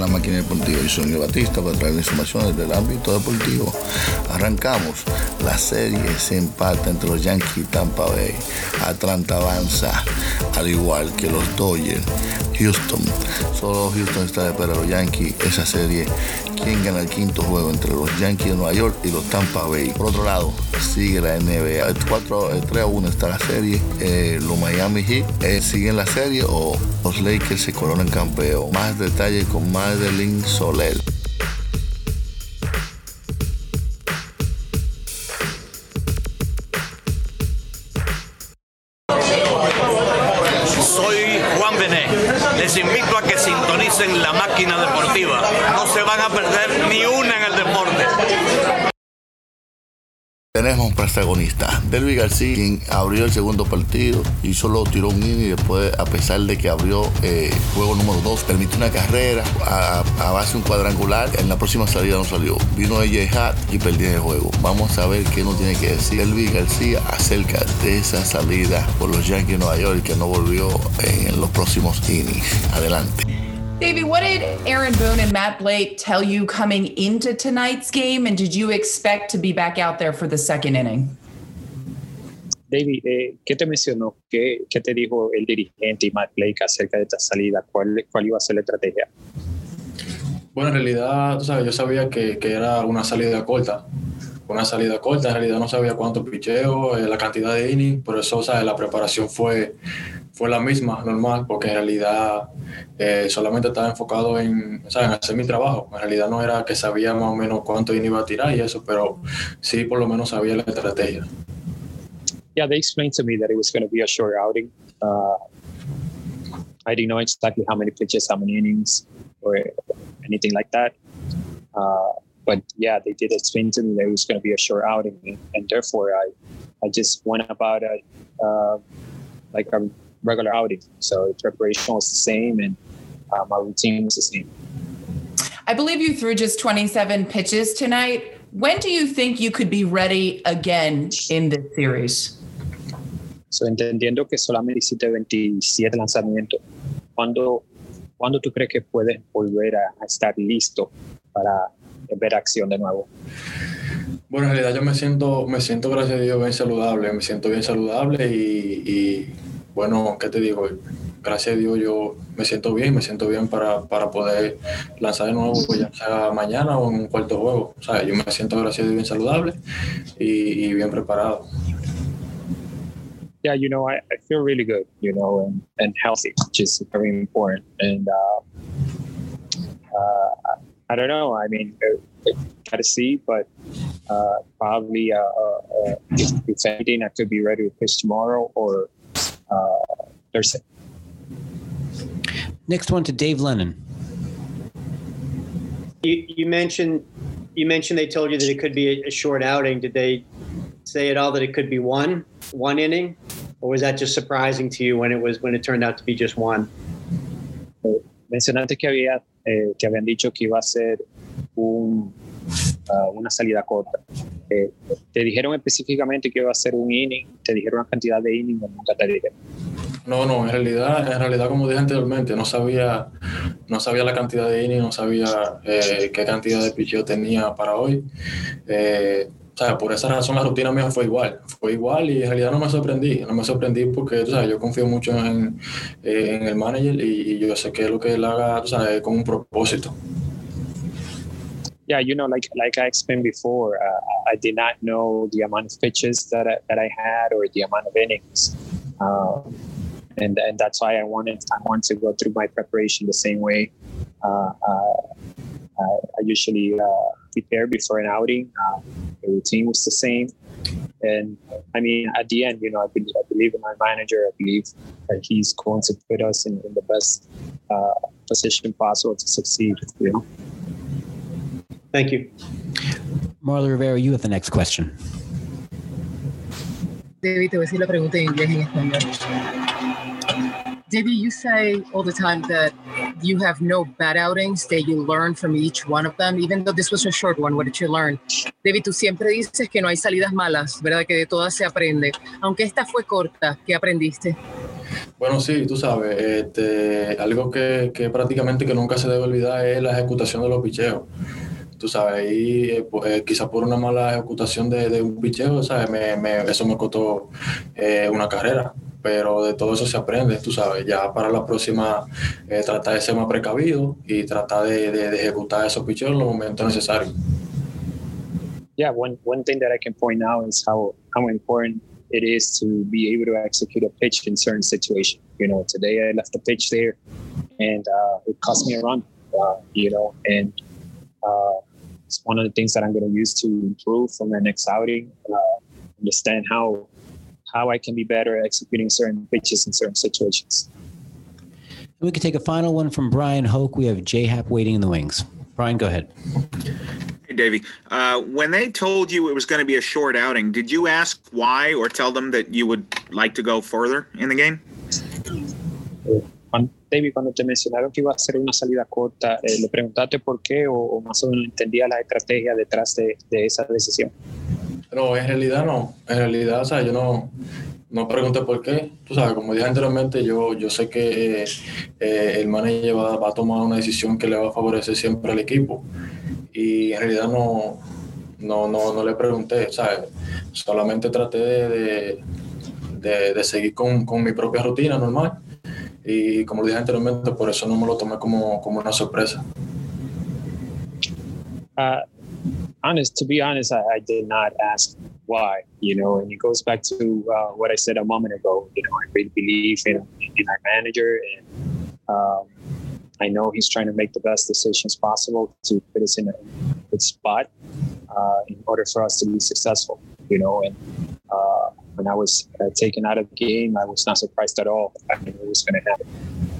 la máquina deportiva. Yo soy Batista para traer informaciones del ámbito deportivo. Arrancamos. La serie se empata entre los Yankees y Tampa Bay. Atlanta avanza, al igual que los Dodgers. Houston. Solo Houston está de espera a los Yankees. Esa serie, ¿quién gana el quinto juego entre los Yankees de Nueva York y los Tampa Bay? Por otro lado, sigue la NBA. El 4, el 3 a 1 está la serie. Eh, los Miami Heat eh, siguen la serie o los Lakers se coronan campeón. Más detalles con Madeline Soler. Tenemos protagonistas. Derby García, quien abrió el segundo partido y solo tiró un inning y después, a pesar de que abrió eh, juego número 2, permitió una carrera a, base un cuadrangular. En la próxima salida no salió. Vino AJ Hat y perdió el juego. Vamos a ver qué nos tiene que decir Derby García acerca de esa salida por los Yankees de Nueva York que no volvió en los próximos innings. Adelante. Davey, what did Aaron Boone and Matt Blake tell you coming into tonight's game? And did you expect to be back out there for the second inning? David, eh, ¿qué te mencionó? ¿Qué, ¿Qué, te dijo el dirigente y Matt Blake acerca de esta salida? ¿Cuál, cuál iba a ser la estrategia? Bueno, en realidad, tú sabes, yo sabía que, que, era una salida corta. Una salida corta, en realidad no sabía cuánto picheo, eh, la cantidad de innings, por eso, ¿sabes? La preparación fue, fue la misma, normal, porque en realidad eh, solamente estaba enfocado en, ¿sabes? en hacer mi trabajo. En realidad no era que sabía más o menos cuánto iba a tirar y eso, pero sí por lo menos sabía la estrategia. Yeah, they explained to me that it was going to be a short outing. Uh, I didn't know exactly how many pitches, how many innings, or anything like that. Uh, but yeah, they did explain to me that it was going to be a short outing, and therefore I, I just went about it uh, like a regular outing. So the preparation was the same, and uh, my routine was the same. I believe you threw just 27 pitches tonight. When do you think you could be ready again in this series? So, entendiendo que solamente hiciste 27 lanzamientos, ¿cuándo, ¿cuándo tú crees que puedes volver a, a estar listo para ver acción de nuevo? Bueno, en realidad yo me siento, me siento, gracias a Dios, bien saludable, me siento bien saludable y, y bueno, ¿qué te digo? Gracias a Dios yo me siento bien, me siento bien para, para poder lanzar de nuevo, pues ya sea mañana o en un cuarto juego. O sea, yo me siento, gracias a Dios, bien saludable y, y bien preparado. Yeah, you know, I, I feel really good, you know, and, and healthy, which is very important. And uh, uh, I don't know. I mean, uh, gotta see, but uh, probably uh, uh, if, if anything, I could be ready to pitch tomorrow or Thursday. Next one to Dave Lennon. You, you mentioned you mentioned they told you that it could be a, a short outing. Did they say at all that it could be one one inning, or was that just surprising to you when it was when it turned out to be just one? Mencionaste que había eh, que habían dicho que iba a ser uh, una salida corta. Eh, ¿Te dijeron específicamente que iba a ser un inning? ¿Te dijeron una cantidad de innings o nunca te dijeron? No, no, en realidad, en realidad, como dije anteriormente, no sabía, no sabía la cantidad de innings, no sabía eh, qué cantidad de picheo tenía para hoy. Eh, sea, por esa razón la rutina mía fue igual, fue igual y en realidad no me sorprendí, no me sorprendí porque, tú sabes, yo confío mucho en, en el manager y, y, yo sé que lo que él haga, tú sabes, con un propósito. yeah, you know, like like I explained before, uh, I did not know the amount of pitches that I, that I had or the amount of innings, um, and and that's why I wanted I wanted to go through my preparation the same way. Uh, uh, I usually uh, prepare before an outing. Uh, the routine was the same, and I mean, at the end, you know, I believe, I believe in my manager. I believe that he's going to put us in, in the best uh, position possible to succeed. You know. Thank you. Marly Rivera, you have the next question. David, te voy a decir la pregunta en inglés y en español. David, you say all the time that you have no bad outings, that you learn from each one of them, even though this was a short one. What did you learn? David, tú siempre dices que no hay salidas malas, ¿verdad? Que de todas se aprende. Aunque esta fue corta, ¿qué aprendiste? Bueno, sí, tú sabes, este, algo que, que prácticamente que nunca se debe olvidar es la ejecutación de los picheos tú sabes, ahí eh, eh, quizás por una mala ejecutación de, de un picheo, ¿sabes? Me, me, eso me costó eh, una carrera, pero de todo eso se aprende, tú sabes, ya para la próxima eh, tratar de ser más precavido y tratar de, de, de ejecutar esos picheos en los momentos necesarios. Yeah, one, one thing that I can point out is how, how important it is to be able to execute a pitch in certain situations. You know, today I left the pitch there and uh, it cost me a run, uh, you know, and uh, it's one of the things that I'm going to use to improve for my next outing. Uh, understand how how I can be better at executing certain pitches in certain situations. We could take a final one from Bryan Hoch. We have J Happ waiting in the wings. Brian, go ahead. Hey, Davey. Uh, when they told you it was going to be a short outing, did you ask why or tell them that you would like to go further in the game? David, cuando te mencionaron que iba a ser una salida corta, eh, ¿le preguntaste por qué o, o, más o menos entendía la estrategia detrás de, de, esa decisión? No, en realidad no. En realidad, o sea, yo no, no pregunté por qué. Tú sabes, como dije anteriormente, yo, yo sé que eh, el manager va, va, a tomar una decisión que le va a favorecer siempre al equipo. Y en realidad no, no, no, no le pregunté, ¿sabes? Solamente traté de, de, de seguir con, con mi propia rutina normal y como dije anteriormente, por eso no me lo tomé como, como una sorpresa. Uh, honest, to be honest, I, I, did not ask why, you know, and it goes back to uh, what I said a moment ago. You know, I really believe in, in our manager, and um, I know he's trying to make the best decisions possible to put us in a good spot uh, in order for us to be successful, you know, and uh, when I was uh, taken out of the game, I was not surprised at all. I knew it was going to happen.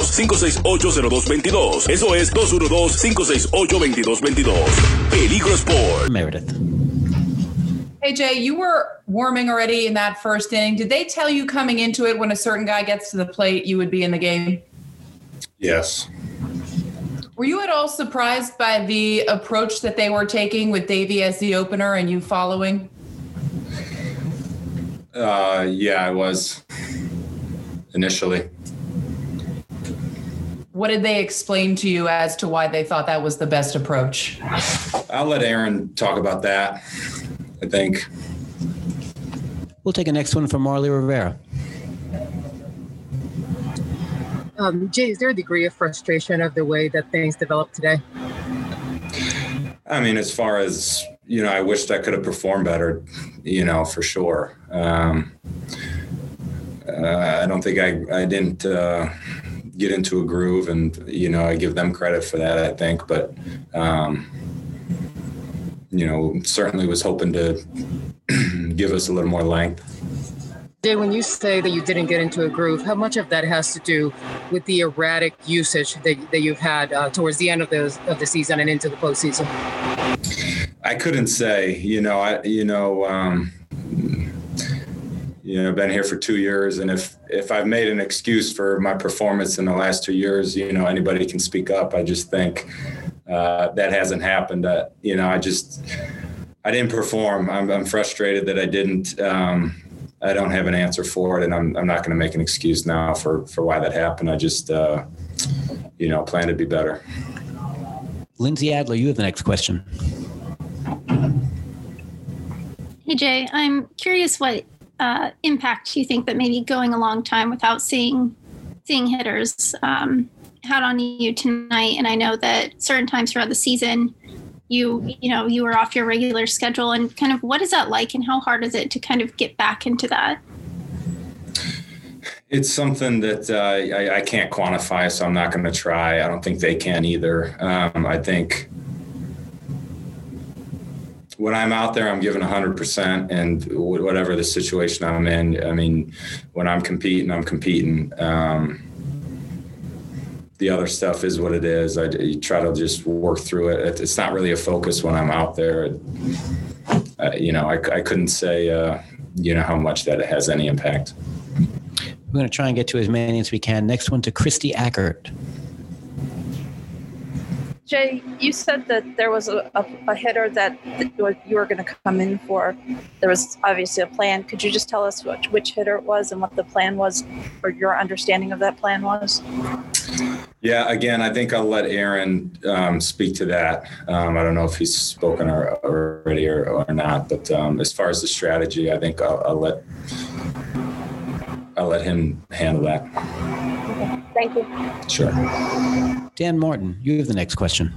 568-0222. Eso es 212-568-2222. Peligro Sport. Meredith. Hey, Jay, you were warming already in that first inning. Did they tell you coming into it when a certain guy gets to the plate, you would be in the game? Yes. Were you at all surprised by the approach that they were taking with Davey as the opener and you following? Uh, yeah, I was initially. What did they explain to you as to why they thought that was the best approach? I'll let Aaron talk about that. I think. We'll take a next one from Marly Rivera. Um, Jay, is there a degree of frustration of the way that things developed today? I mean, as far as you know, I wished I could have performed better. You know, for sure. Um, uh, I don't think I I didn't. Uh, get into a groove and you know i give them credit for that i think but um, you know certainly was hoping to give us a little more length Jay, when you say that you didn't get into a groove, how much of that has to do with the erratic usage that, that you've had uh, towards the end of the of the season and into the postseason? I couldn't say. You know, I you know um, you know, been here for two years, and if if I've made an excuse for my performance in the last two years, you know, anybody can speak up. I just think Uh, that hasn't happened. Uh, you know, I just I didn't perform. I'm, I'm frustrated that I didn't. Um, I don't have an answer for it, and I'm, I'm not going to make an excuse now for for why that happened. I just uh, you know plan to be better. Lindsay Adler, you have the next question. Hey Jay, I'm curious what uh, impact you think that maybe going a long time without seeing seeing hitters um, had on you tonight. And I know that certain times throughout the season, you you know you were off your regular schedule. And kind of what is that like, and how hard is it to kind of get back into that? It's something that uh, I, I, can't quantify, so I'm not going to try. I don't think they can either. Um, I think when I'm out there, I'm giving 100%, and whatever the situation I'm in, I mean, when I'm competing, I'm competing. Um, the other stuff is what it is. I try to just work through it. It's not really a focus when I'm out there. Uh, you know, I, I couldn't say, uh, you know, how much that it has any impact. We're going to try and get to as many as we can. Next one to Kristie Ackert. Jay, you said that there was a, a, a hitter that, you were going to come in for. There was obviously a plan. Could you just tell us which, which hitter it was and what the plan was, or your understanding of that plan was? Yeah, again, I think I'll let Aaron um, speak to that. Um, I don't know if he's spoken already or, or not, but um, as far as the strategy, I think I'll, I'll let I'll let him handle that. Okay. Thank you. Sure. Dan Martin, you have the next question.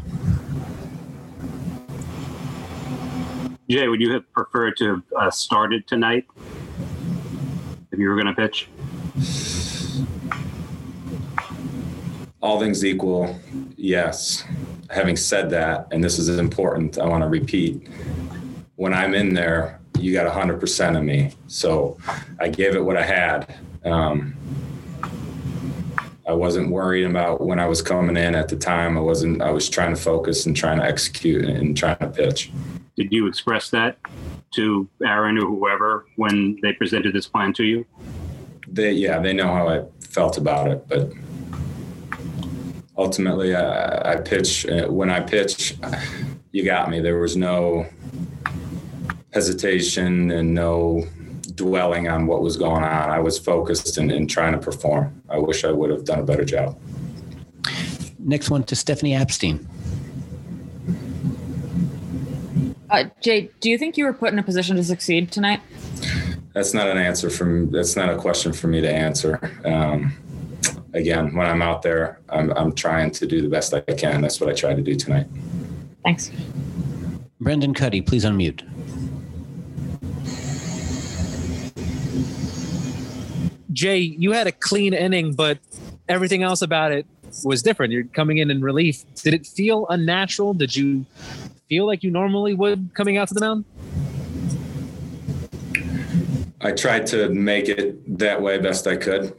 Jay, would you have preferred to have uh, started tonight if you were going to pitch? All things equal, yes. Having said that, and this is important, I want to repeat when I'm in there, you got 100% of me. So I gave it what I had. Um, I wasn't worried about when I was coming in at the time. I wasn't. I was trying to focus and trying to execute and trying to pitch. Did you express that to Aaron or whoever when they presented this plan to you? They, yeah, they know how I felt about it, but ultimately, I, I pitch. Uh, when I pitch, you got me. There was no hesitation and no dwelling on what was going on. I was focused and, and trying to perform. I wish I would have done a better job. Next one to Stephanie Apstein. Uh, Jay, do you think you were put in a position to succeed tonight? That's not an answer from. That's not a question for me to answer. Um, again, when I'm out there, I'm, I'm trying to do the best I can. That's what I tried to do tonight. Thanks. Brendan Kuty, please unmute. Jay, you had a clean inning, but everything else about it was different. You're coming in in relief. Did it feel unnatural? Did you feel like you normally would coming out to the mound? I tried to make it that way best I could.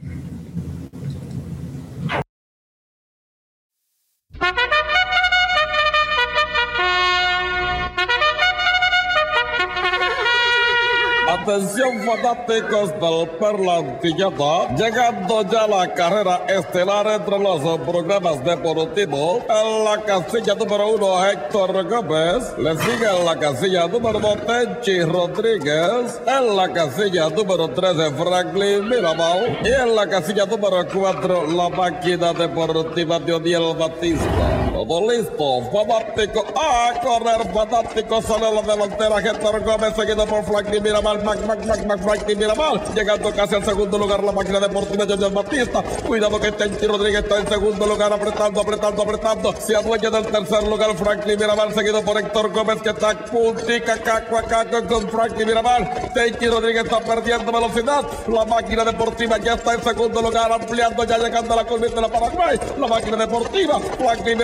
Atención fanáticos del Perlantillata, llegando ya la carrera estelar entre los programas deportivos. En la casilla número uno, Héctor Gómez. Le sigue en la casilla número dos, Tenchi Rodríguez. En la casilla número tres, Franklin Mirabal. Y en la casilla número cuatro, la máquina deportiva de Odiel Batista. Todo listo, fanático. A correr, fanático. Sale la delantera, Héctor Gómez, seguido por Franklin Mirabal. Mac, Mac, Mac, Frankie Mirabal, llegando casi al segundo lugar la máquina deportiva Junior Batista. Cuidado que Tenchi Rodríguez está en segundo lugar, apretando, apretando, apretando. Se adueña del tercer lugar Franklin Mirabal, seguido por Héctor Gómez, que está puntica, caco, caco con Franklin Mirabal. Tenchi Rodríguez está perdiendo velocidad. La máquina deportiva ya está en segundo lugar, ampliando, ya llegando a la curva de la Paraguay. La máquina deportiva, Franklin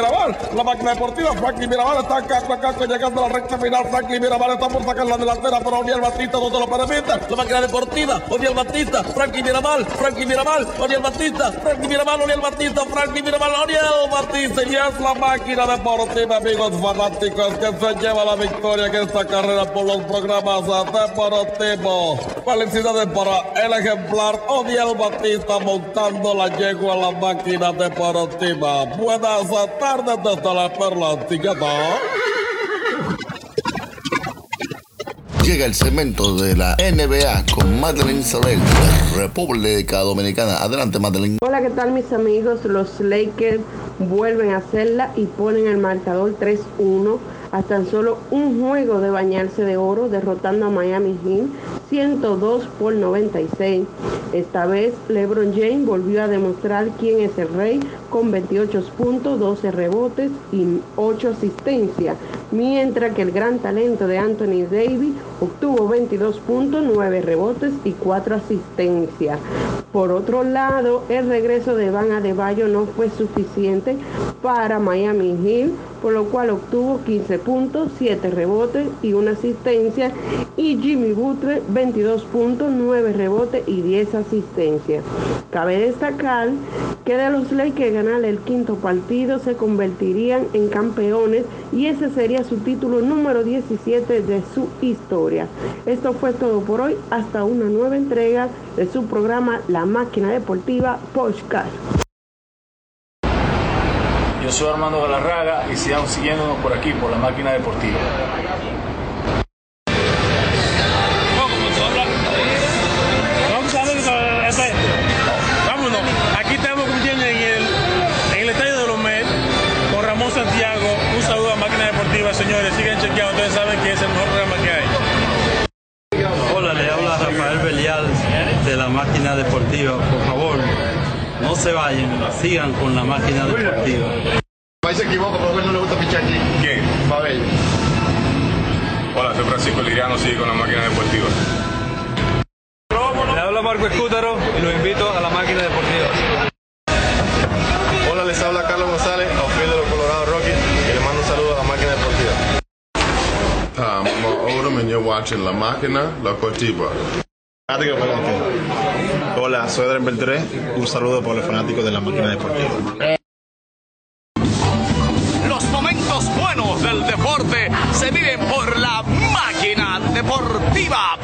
La máquina deportiva, Franklin Mirabal está caco, caco, llegando a la recta final. Franklin Mirabal está por sacar la delantera, pero Oniel Batista no te lo permite. La máquina deportiva, Oniel Batista, Frankie Mirabal, Frankie Mirabal, Oniel Batista, Frankie Mirabal, Oniel Batista, Frankie Mirabal, Oniel Batista. Y es la máquina deportiva, amigos fanáticos, que se lleva la victoria en esta carrera por los programas deportivos. Felicidades para el ejemplar Oniel Batista montando la yegua a la máquina deportiva. Buenas tardes ustedes desde la Perla Antillana. Llega el segmento de la NBA con Madeline Sorel de República Dominicana. Adelante, Madeline. Hola, ¿qué tal mis amigos? Los Lakers vuelven a hacerla y ponen el marcador 3-1 a tan solo un juego de bañarse de oro, derrotando a Miami Heat 102 por 96. Esta vez LeBron James volvió a demostrar quién es el rey con 28 puntos, 12 rebotes y 8 asistencias, mientras que el gran talento de Anthony Davis obtuvo 22 puntos, 9 rebotes y 4 asistencias. Por otro lado, el regreso de Van Adebayo no fue suficiente para Miami Heat, por lo cual obtuvo 15 puntos, 7 rebotes y una asistencia, y Jimmy Butler 22 puntos, 9 rebotes y 10 asistencias. Cabe destacar que de los Lakers ganar el quinto partido se convertirían en campeones y ese sería su título número 17 de su historia. Esto fue todo por hoy, hasta una nueva entrega de su programa La Máquina Deportiva Podcast. Yo soy Armando Galarraga y sigan siguiéndonos por aquí, por la máquina deportiva. Vámonos. Aquí estamos en el, en el estadio de los Mets con Ramón Santiago. Un saludo a Máquina Deportiva, señores. Sigan chequeando. Ustedes saben que es el mejor programa que hay. Hola, le habla Rafael Belial de la máquina deportiva. Por favor, no se vayan, sigan con la máquina deportiva. Ahí se equivoca, porque no le gusta pichar aquí. ¿Quién? Fabel. Hola, soy Francisco Liriano, sigue con la máquina deportiva. Le habla Marco Escútaro y los invito a la máquina deportiva. Hola, les habla Carlos González, outfield de los Colorado Rockies, y le mando un saludo a la máquina deportiva. Hi, I'm Odom and you're watching La Máquina Deportiva. Fanático de Palenque. Hola, soy Adrián Beltré, un saludo para los fanáticos de la máquina deportiva. Del deporte se viven por la máquina deportiva.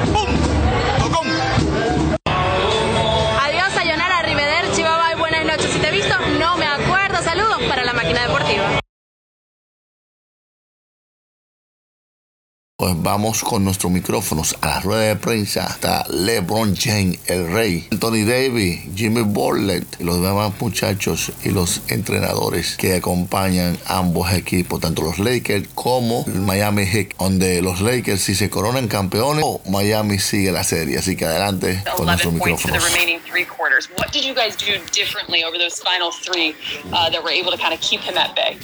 Pues vamos con nuestros micrófonos a la rueda de prensa. Está LeBron James, el rey, Anthony Davis, Jimmy Butler y los demás muchachos y los entrenadores que acompañan ambos equipos, tanto los Lakers como el Miami Heat, donde los Lakers si se coronan campeones o Miami sigue la serie. Así que adelante con nuestros 11 points for the micrófonos. remaining three quarters. What did you guys do differently over those final three uh, that were able to kind of keep him at bay?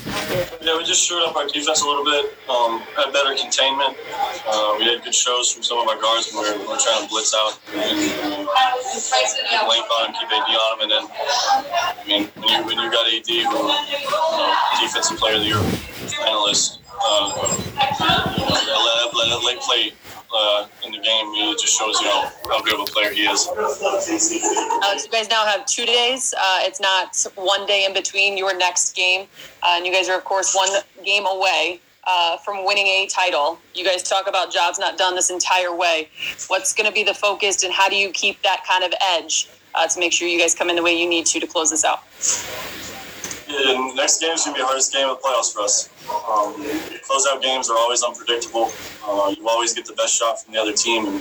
Yeah, we just shored up our defense a little bit, um, had better containment. Uh, we had good shows from some of our guards when we were, we were trying to blitz out and, and uh, length on him, keep AD on him, and then I mean when you when you got AD, who you know, defensive player of the year analyst, uh, you know, that, that late play. Uh, in the game, it just shows you know how good of a player he is. Alex, you guys now have two days. Uh, it's not one day in between your next game. Uh, and you guys are, of course, one game away uh, from winning a title. You guys talk about jobs not done this entire way. What's going to be the focus, and how do you keep that kind of edge uh, to make sure you guys come in the way you need to to close this out? Yeah, next game is going to be the hardest game of the playoffs for us. Um, closeout games are always unpredictable. Uh, you always get the best shot from the other team, and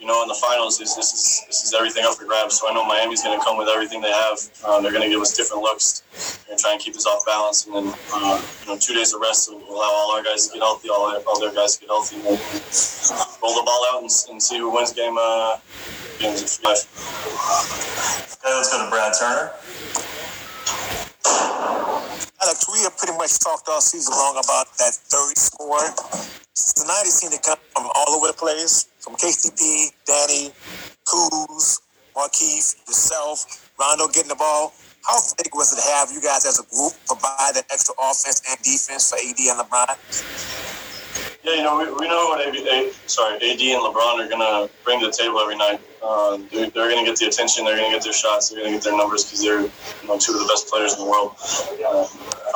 you know in the finals, this, this is this is everything up for grabs. So I know Miami's going to come with everything they have. Um, they're going to give us different looks and try and keep us off balance. And then uh, you know two days of rest will allow all our guys to get healthy, all, all their guys to get healthy, and roll the ball out and, and see who wins game. Uh, games of. Okay, let's go to Brad Turner. Alex, we have pretty much talked all season long about that third score. Tonight it seemed to come from all over the place, from KCP, Danny, Kuz, Markieff, yourself, Rondo getting the ball. How big was it to have you guys as a group provide that extra offense and defense for AD and LeBron? Yeah, you know, we, we know what AD, A- sorry, AD and LeBron are going to bring to the table every night. Uh, they're they're going to get the attention. They're going to get their shots. They're going to get their numbers because they're you know, two of the best players in the world. Uh,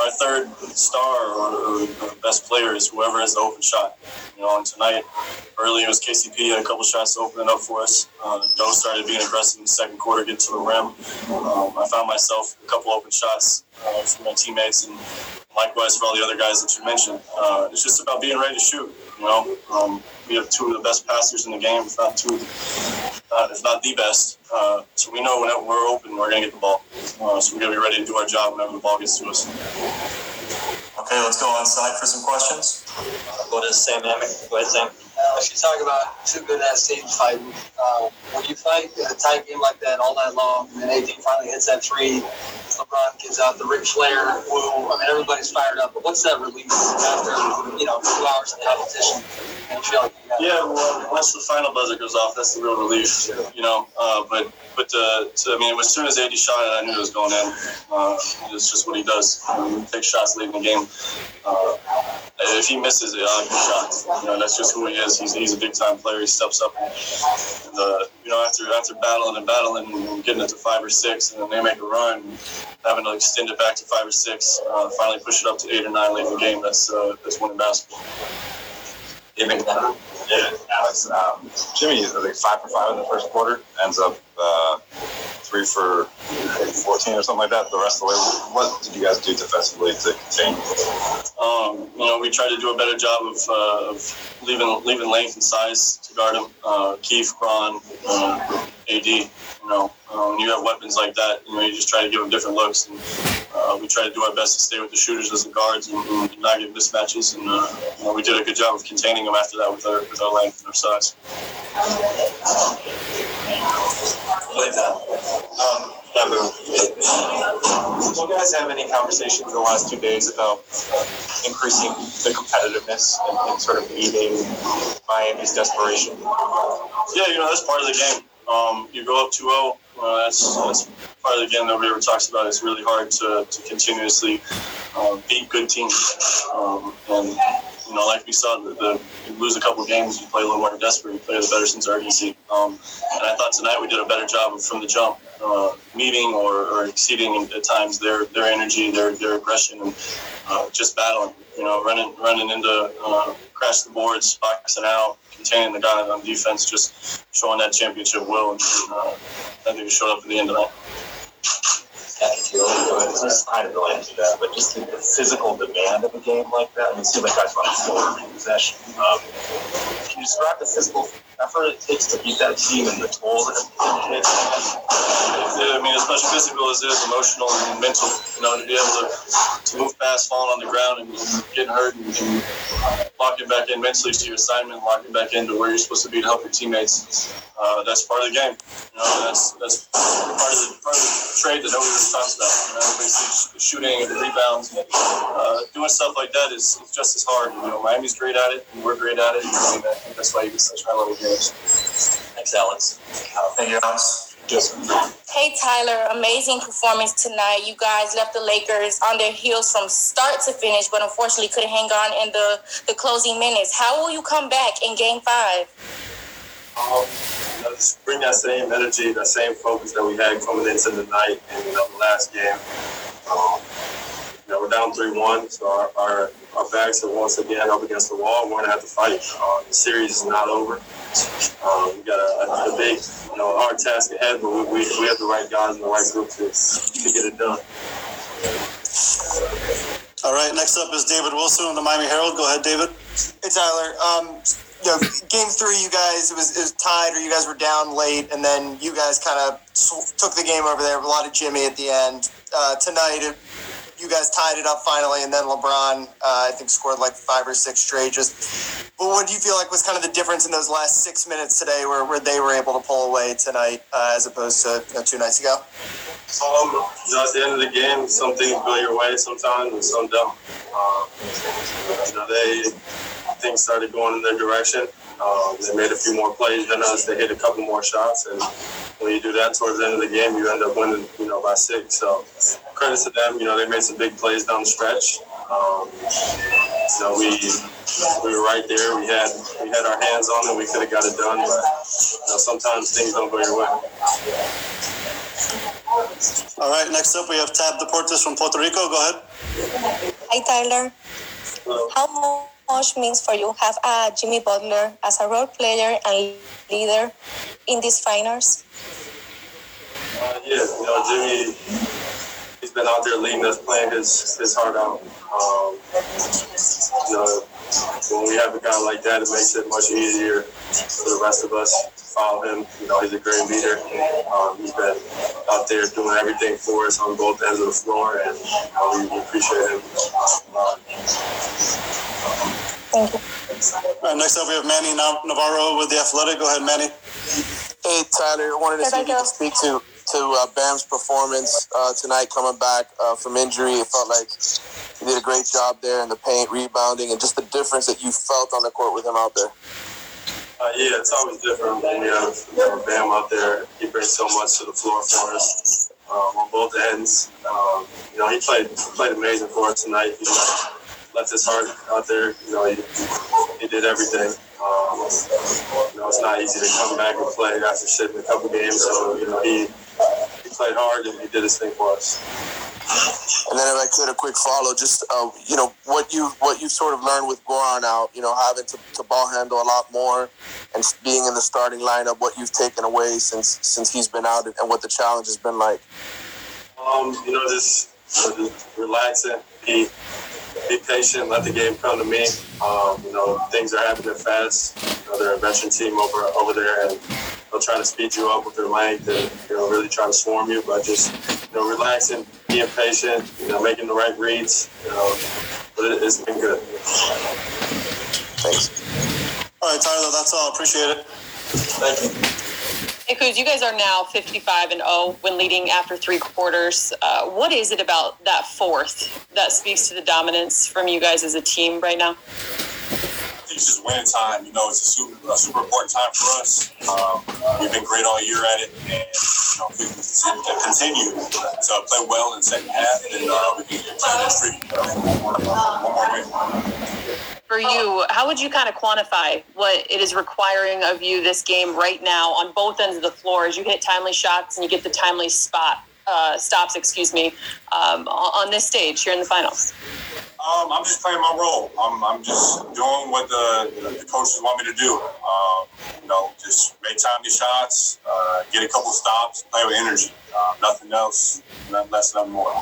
our third star or, or best player is whoever has the open shot. You know, and tonight, early it was KCP had a couple shots to open it up for us. Uh, Doe started being aggressive in the second quarter, getting to the rim. Um, I found myself a couple open shots uh, from my teammates, and likewise for all the other guys that you mentioned. Uh, it's just about being ready to shoot. You know, um, we have two of the best passers in the game, if not two, uh, if not the best. Uh, so we know when we're open, we're gonna get the ball. Uh, so we gotta be ready to do our job whenever the ball gets to us. Okay, let's go on site for some questions. Go to Sam Amick. Go ahead, Sam. If you talk about two good ass teams fighting, uh, when you fight a tight game like that all night long, and AD finally hits that three, LeBron gives out the Ric Flair woo. I mean, everybody's fired up. But what's that release after you know two hours of competition? Yeah, well, once the final buzzer goes off, that's the real relief, you know. Uh, but but uh, to, I mean, as soon as AD shot it, I knew it was going in. Uh, it's just what he does. Um, he takes shots late in the game. If he misses it, get shots. You know, that's just who he is. He's, he's a big time player. He steps up. And, uh, you know, after after battling and battling and getting it to five or six, and then they make a run, having to extend it back to five or six, uh, finally push it up to eight or nine late in the game. That's uh, that's winning basketball. Yeah, Alex. Um, Jimmy is like five for five in the first quarter. Ends up uh, three for 14 or something like that. The rest of the way, what did you guys do defensively to contain? Um, you know, we tried to do a better job of, uh, of leaving leaving length and size to guard him. Uh, Keith, Bron, uh, AD. You know, uh, when you have weapons like that, you know, you just try to give them different looks. And, uh, we try to do our best to stay with the shooters as the guards and, and not give mismatches. And uh, you know, we did a good job of containing them after that with our with our length and our size. Um, Debu, did you guys have any conversations in the last two days about increasing the competitiveness and, and sort of meeting Miami's desperation? Yeah, you know, that's part of the game. Um, you go up 2 0, uh, that's, that's part of the game nobody ever talks about. It's really hard to, to continuously uh, beat good teams. Um, and, you know, like we saw, the, the, you lose a couple games, you play a little more desperate, you play a better sense of urgency. Um, and I thought tonight we did a better job from the jump, uh, meeting or, or exceeding at times their, their energy, their, their aggression, and uh, just battling. You know, running running into uh, crash the boards, boxing out, containing the guy on defense, just showing that championship will. And uh, I think showed up at the end of that. Just kind of related to that, but just the physical demand of a game like that. I mean, it seems like guys want to score possession. Um, can you describe the physical effort it takes to beat that team and the toll that it takes? I mean, as much physical as it is emotional and mental. You know, to be able to, to move fast, falling on the ground, and, and getting hurt, and, and locking back in mentally to your assignment, locking back into where you're supposed to be to help your teammates. Uh, that's part of the game. You know, that's that's part of the part of the trade that nobody really talks about. You know, the shooting and the rebounds. Uh, doing stuff like that is, just as hard. You know, Miami's great at it, and we're great at it. And I think that's why you get such high level games. Thanks, Alex. Thank you, Alex. Hey Tyler, amazing performance tonight. You guys left the Lakers on their heels from start to finish, but unfortunately couldn't hang on in the, the closing minutes. How will you come back in game five? Um, you know, just bring that same energy, that same focus that we had coming into the night and you know, the last game. Um, know, we're down 3 1, so our, our, our backs are once again up against the wall. We're going to have to fight. Uh, the series is not over. Um, we got a, a, a big, you know, hard task ahead, but we, we, we have the right guys and the right group to, to get it done. All right, next up is David Wilson of the Miami Herald. Go ahead, David. Hey Tyler, um, you know, game three, you guys it was, it was tied, or you guys were down late, and then you guys kind of sw- took the game over there. A lot of Jimmy at the end. Uh, tonight, it, you guys tied it up finally, and then LeBron, uh, I think, scored like five or six straight. Just, but what do you feel like was kind of the difference in those last six minutes today, where, where they were able to pull away tonight, uh, as opposed to you know, two nights ago? Um, you know, at the end of the game, some things go your way sometimes, and some don't. Um, you know, they things started going in their direction. Um, they made a few more plays than us. They hit a couple more shots, and when you do that towards the end of the game, you end up winning, you know, by six. So, credit to them. You know, they made some big plays down the stretch. Um, you know, we we were right there. We had we had our hands on it. We could have got it done, but you know, sometimes things don't go your way. All right, next up we have Tab Deportes from Puerto Rico. Go ahead. Hi Tyler. How much means for you have uh, Jimmy Butler as a role player and leader in these finals? Uh, yeah, you know, Jimmy, he's been out there leading us, playing his his heart out. Um, you know, when we have a guy like that, it makes it much easier for the rest of us to follow him. You know, he's a great leader. Um, he's been out there doing everything for us on both ends of the floor, and you know, we, we appreciate him a lot. All right, next up we have Manny Nav- Navarro with the Athletic. Go ahead, Manny. Hey, Tyler, I wanted to see if you could speak to to uh, Bam's performance uh, tonight, coming back uh, from injury. It felt like he did a great job there in the paint, rebounding, and just the difference that you felt on the court with him out there. Uh, yeah, it's always different when we have Bam out there. He brings so much to the floor for us um, on both ends. Um, you know, he played played amazing for us tonight. Left his heart out there. You know, he, he did everything. Um, you know, it's not easy to come back and play after sitting a couple games. So, you know, he, he played hard and he did his thing for us. And then, if I could, a quick follow, just uh, you know what you what you sort of learned with Goran out, you know, having to, to ball handle a lot more, and being in the starting lineup, what you've taken away since since he's been out, and what the challenge has been like. Um, you know, just, you know, just relaxing, be be patient, let the game come to me. Um, you know, things are happening fast. You know, they're a veteran team over over there, and they'll try to speed you up with their length and you know really try to swarm you. But just you know, relaxing, being patient, you know, making the right reads. You know, but it, it's been good. Thanks. All right, Tyler, that's all. Appreciate it. Thank you. Kuz, you guys are now 55 and 0 when leading after three quarters. Uh, what is it about that fourth that speaks to the dominance from you guys as a team right now? It's just winning time. You know, it's a super, a super important time for us. Um, we've been great all year at it, and you know, we can continue to play well in the second half, and uh, we can carry that streak. One more win. For you, how would you kind of quantify what it is requiring of you this game right now on both ends of the floor as you hit timely shots and you get the timely spot uh, stops, excuse me, um, on this stage here in the finals? Um, I'm just playing my role. I'm, I'm just doing what the, the coaches want me to do. Um, you know, just make timely shots, uh, get a couple stops, play with energy. Uh, nothing else, nothing less, nothing more.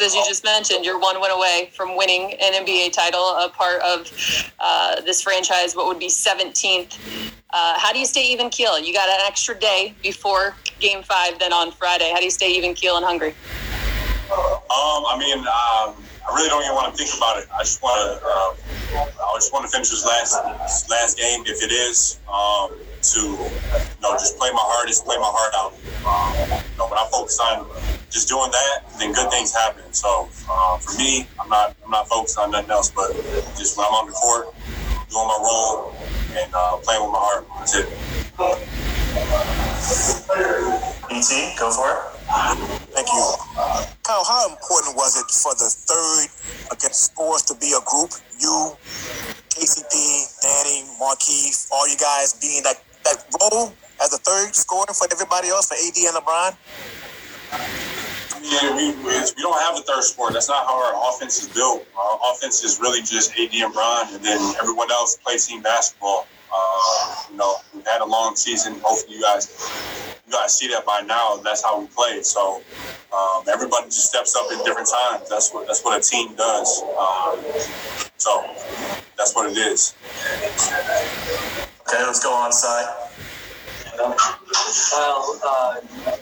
As you just mentioned, you're one win away from winning an NBA title, a part of uh, this franchise, what would be 17th. Uh, how do you stay even keel? You got an extra day before game five, then on Friday. How do you stay even keel and hungry? Um, I mean, um, I really don't even want to think about it. I just want to, uh, I just want to finish this last last game, if it is, um, to you know just play my hardest, play my heart out. Um, you know, when I focus on just doing that, then good things happen. So uh, for me, I'm not I'm not focused on nothing else, but just when I'm on the court, doing my role and uh, playing with my heart. That's it. BT, go for it. Thank you. Kyle, how important was it for the third against scores to be a group? You, KCP, Danny, Markieff, all you guys being that, that role as a third scoring for everybody else, for AD and LeBron? Yeah, we, we, we don't have a third sport. That's not how our offense is built. Our offense is really just AD and Bron, and then everyone else plays team basketball. Uh, you know, we've had a long season. Hopefully, you guys you guys see that by now. That's how we play. So um, everybody just steps up at different times. That's what that's what a team does. Um, so that's what it is. Okay, let's go on side. Well, uh,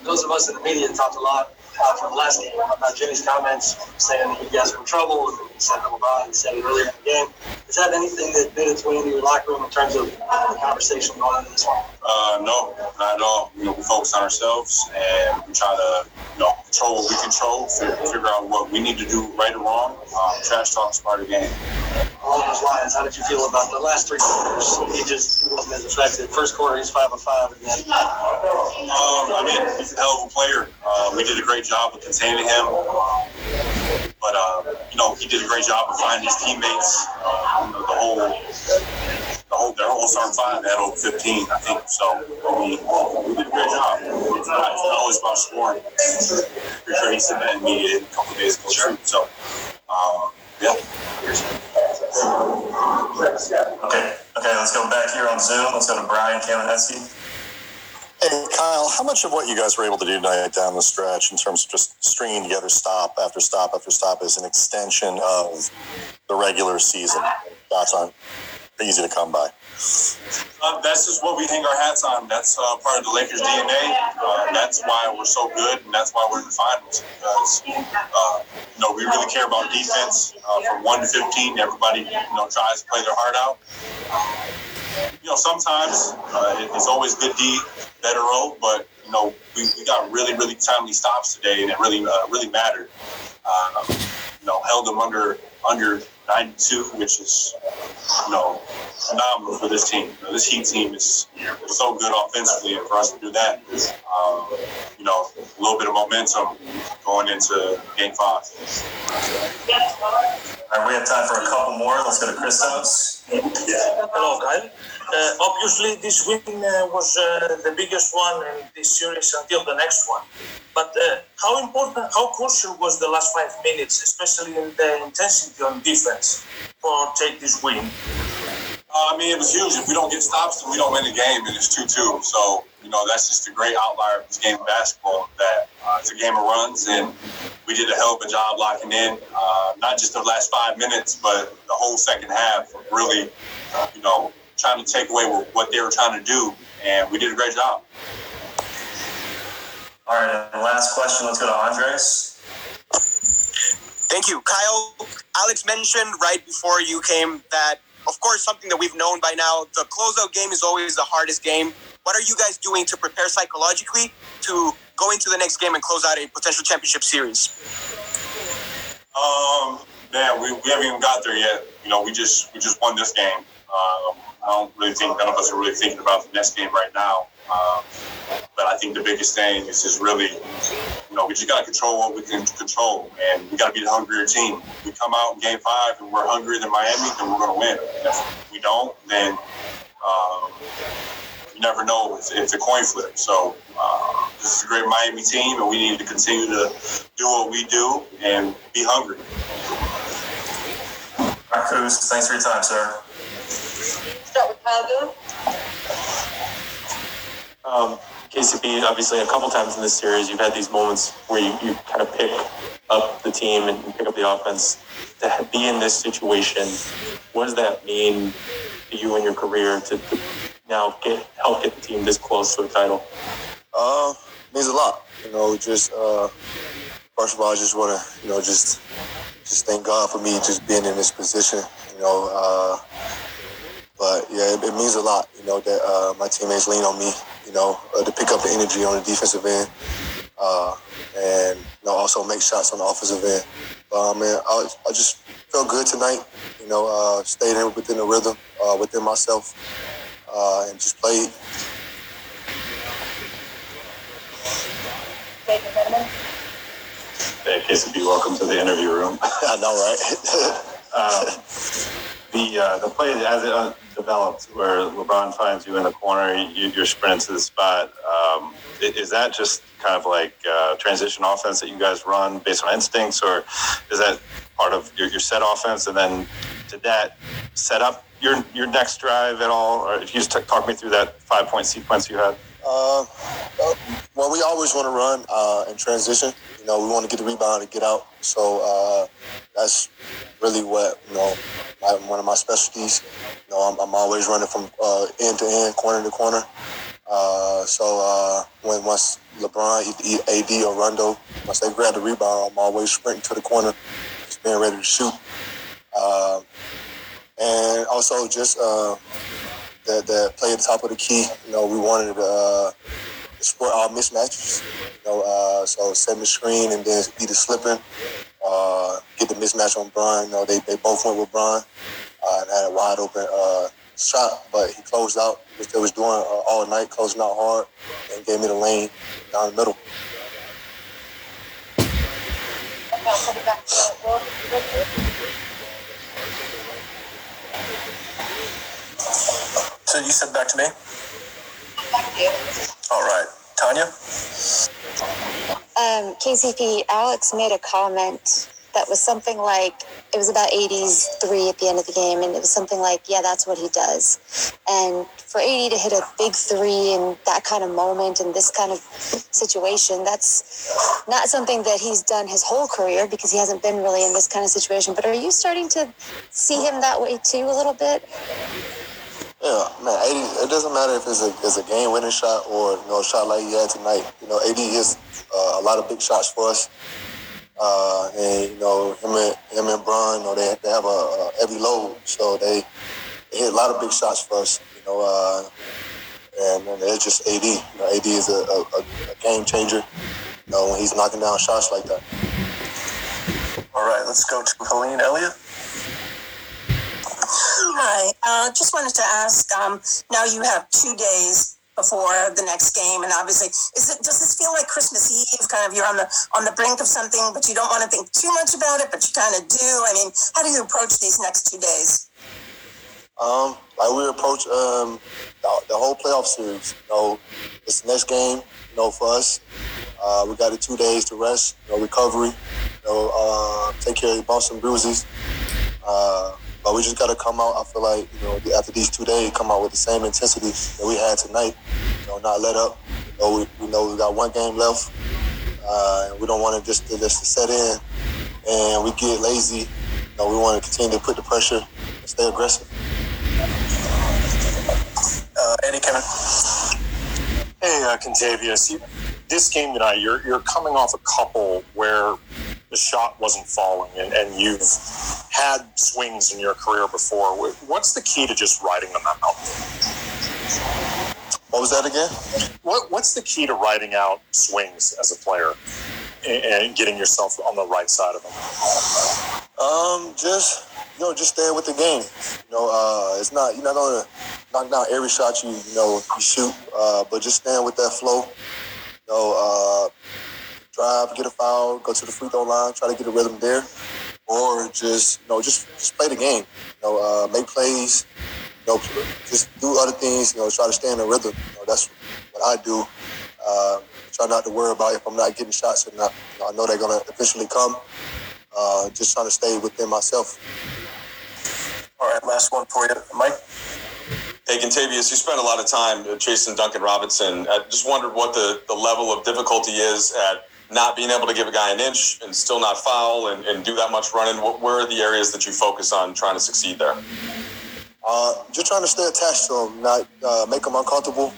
those of us in the media talked a lot uh, from game about Jimmy's comments saying that you guys were in trouble. and He said that LeBron said it earlier in the game. Is that anything that been between your locker room in terms of the conversation going into this one? Uh, no, not at all. You know, we focus on ourselves and we try to, you know, control what we control, figure, out what we need to do right or wrong. Um, trash talk is part of the game. Along those lines, how did you feel about the last three quarters? He just wasn't as effective. First quarter, he's five of five, and then Um, I mean, he's a hell of a player. Uh, we did a great job of containing him. But, uh, you know, he did a great job of finding his teammates. Uh, the whole, the whole, their whole starting five had over 15, I think. So, mean, we did a great job. It's not, it's not always about scoring. Pretty sure he said that in a couple days ago, too. So, um, Okay, okay, let's go back here on Zoom. Let's go to Brian Kamenetzky. Hey, Kyle, how much of what you guys were able to do tonight down the stretch in terms of just stringing together stop after stop after stop is an extension of the regular season? Shots aren't easy to come by. Uh, that's just what we hang our hats on. That's uh, part of the Lakers DNA. Uh, that's why we're so good, and that's why we're in the finals. Because uh, you know we really care about defense. Uh, from one to fifteen, everybody you know tries to play their heart out. You know sometimes uh, it- it's always good D, better O, but you know we, we got really really timely stops today, and it really uh, really mattered. Uh, you know held them under under 92, which is you know phenomenal for this team. You know, this Heat team is is so good offensively, and for us to do that, um, you know, a little bit of momentum going into Game Five. All right, we have time for a couple more. Let's go to Christos. Hello, Kyle. Uh, obviously, this win uh, was uh, the biggest one in this series until the next one. But uh, how important, how crucial was the last five minutes, especially in the intensity on defense, for take this win? Uh, I mean, it was huge. If we don't get stops, then we don't win the game, and it's 2 2. So, you know, that's just a great outlier of this game of basketball that uh, it's a game of runs, and we did a hell of a job locking in, uh, not just the last five minutes, but the whole second half of really, you know, trying to take away what they were trying to do, and we did a great job. All right, and last question. Let's go to Andres. Thank you. Kyle, Alex mentioned right before you came that, of course, something that we've known by now, the closeout game is always the hardest game. What are you guys doing to prepare psychologically to go into the next game and close out a potential championship series? Um, man, we, we haven't even got there yet. You know, we just we just won this game. Um, I don't really think none of us are really thinking about the next game right now. Um, but I think the biggest thing is just really, you know, we just got to control what we can control, and we got to be the hungrier team. We come out in Game Five and we're hungrier than Miami, then we're going to win. If we don't, then um, you never know. It's, it's a coin flip. So uh, this is a great Miami team, and we need to continue to do what we do and be hungry. All right, Cruz, thanks for your time, sir. Start with Kyle Um, KCP, obviously, a couple times in this series, you've had these moments where you, you kind of pick up the team and pick up the offense. To be in this situation, what does that mean to you and your career to, to now get help get the team this close to a title? Uh, means a lot. You know, just uh, first of all, I just want to, you know, just just thank God for me just being in this position. You know, uh, but yeah, it, it means a lot. You know that uh, my teammates lean on me. You know, uh, to pick up the energy on the defensive end, uh, and you know also make shots on the offensive end. But uh, man, I, I just felt good tonight. You know, uh, stayed in within the rhythm, uh, within myself, uh, and just played. Hey, KCP, welcome to the interview room. I know, right? um, the uh, the play as it uh, developed, where LeBron finds you in the corner, you, you're sprinting to the spot. Um, is that just kind of like uh, transition offense that you guys run based on instincts, or is that part of your, your set offense? And then did that set up your your next drive at all, or if you just t- talk me through that five point sequence you had? Uh, uh, well, we always want to run uh, in transition. You know, we want to get the rebound and get out. So uh, that's really what you know. My, one of my specialties. You know, I'm, I'm always running from uh, end to end, corner to corner. Uh, so uh, when once LeBron, E- E- AD, or Rondo, once they grab the rebound, I'm always sprinting to the corner, just being ready to shoot. Uh, and also just uh, that that play at the top of the key. You know, we wanted to uh, exploit our mismatches. You know, uh, so setting the screen and then either slipping, uh, get the mismatch on Bron. You know, they, they both went with Bron uh, and had a wide open uh, shot, but he closed out, they was doing uh, all night, closing out hard, and gave me the lane down the middle. So you said back to me. All right, Tanya. Um, KCP, Alex made a comment that was something like it was about AD's three at the end of the game, and it was something like, yeah, that's what he does. And for 80 to hit a big three in that kind of moment and this kind of situation, that's not something that he's done his whole career because he hasn't been really in this kind of situation. But are you starting to see him that way too a little bit? Yeah, man, AD, it doesn't matter if it's a, it's a game winning shot or you know, a shot like he had tonight. You know, AD hits uh, a lot of big shots for us. Uh, and, you know, him and, him and Bron, you know, they, they have a, a heavy load. So they, they hit a lot of big shots for us, you know. Uh, and, and it's just AD. You know, AD is a, a, a game changer, you know, when he's knocking down shots like that. All right, let's go to Helene Elliott. Hi, uh, just wanted to ask. Um, now you have two days before the next game, and obviously, is it does this feel like Christmas Eve? Kind of, you're on the on the brink of something, but you don't want to think too much about it, but you kind of do. I mean, how do you approach these next two days? Um, like we approach um, the, the whole playoff series. You know, it's the next game. You know, for us, uh, we got the two days to rest. You know, recovery. You know, uh, take care of your bumps and bruises. Uh, but we just got to come out. I feel like you know after these two days, come out with the same intensity that we had tonight. You know, not let up. You know, we, we know we got one game left, uh, and we don't want to just to, just to set in and we get lazy. You know, we want to continue to put the pressure and stay aggressive. Uh, Eddie Kevin. Hey, uh, Kentavious. This game tonight, you're you're coming off a couple where the shot wasn't falling, and, and you've had swings in your career before. What's the key to just riding them out? What was that again? What What's the key to riding out swings as a player and, and getting yourself on the right side of them? Um, just you know, just staying with the game. You know, uh, it's not you're not gonna knock down every shot you you know you shoot, uh, but just staying with that flow. You know, uh, drive, get a foul, go to the free throw line, try to get a rhythm there, or just you know just just play the game. You know, uh, make plays. You know, just do other things. You know, try to stay in the rhythm. You know, that's what I do. Uh, try not to worry about if I'm not getting shots or not. You know, I know they're gonna eventually come. Uh, just trying to stay within myself. All right, last one for you, Mike. Hey, Kentavious, you spent a lot of time chasing Duncan Robinson. I just wondered what the, the level of difficulty is at not being able to give a guy an inch and still not foul and, and do that much running. What, where are the areas that you focus on trying to succeed there? Uh, just trying to stay attached to him, not uh, make him uncomfortable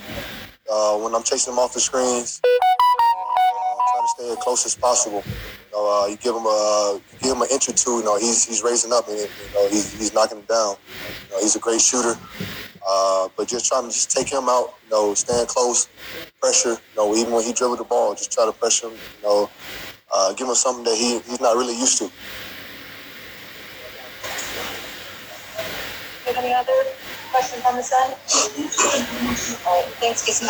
uh, when I'm chasing him off the screens. Uh, try to stay as close as possible. You, know, uh, you give him a give him an inch or two. You know, he's he's raising up and you know he's, he's knocking it down. You know, he's a great shooter. Uh, but just trying to just take him out. You know, stand close, pressure. You know, even when he dribbled the ball, just try to pressure him. You know, uh, give him something that he, he's not really used to. Any other questions on the side? All right, thanks, Casey.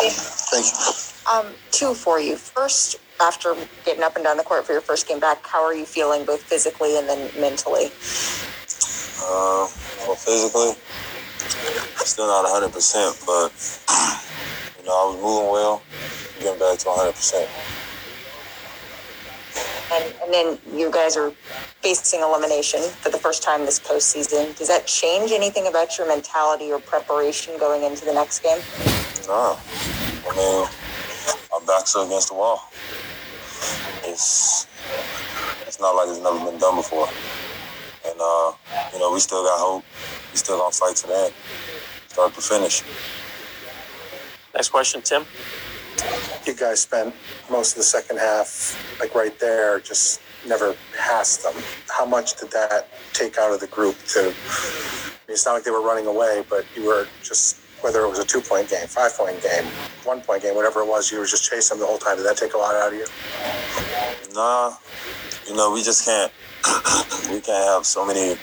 Thank you. Um, two for you. First, after getting up and down the court for your first game back, how are you feeling both physically and then mentally? Uh, well, physically, still not 100%, but, you know, I was moving well, getting back to 100%. And, and then you guys are facing elimination for the first time this postseason. Does that change anything about your mentality or preparation going into the next game? No. I mean, our backs are against the wall. It's it's not like it's never been done before. And uh, you know, we still got hope. We still gonna fight to the end. Start to finish. Next question, Tim. You guys spent most of the second half, like right there, just never passed them. How much did that take out of the group? To, I mean, it's not like they were running away, but you were just whether it was a two point game, five point game, one point game, whatever it was, you were just chasing them the whole time. Did that take a lot out of you? Nah, you know, we just can't. We can't have so many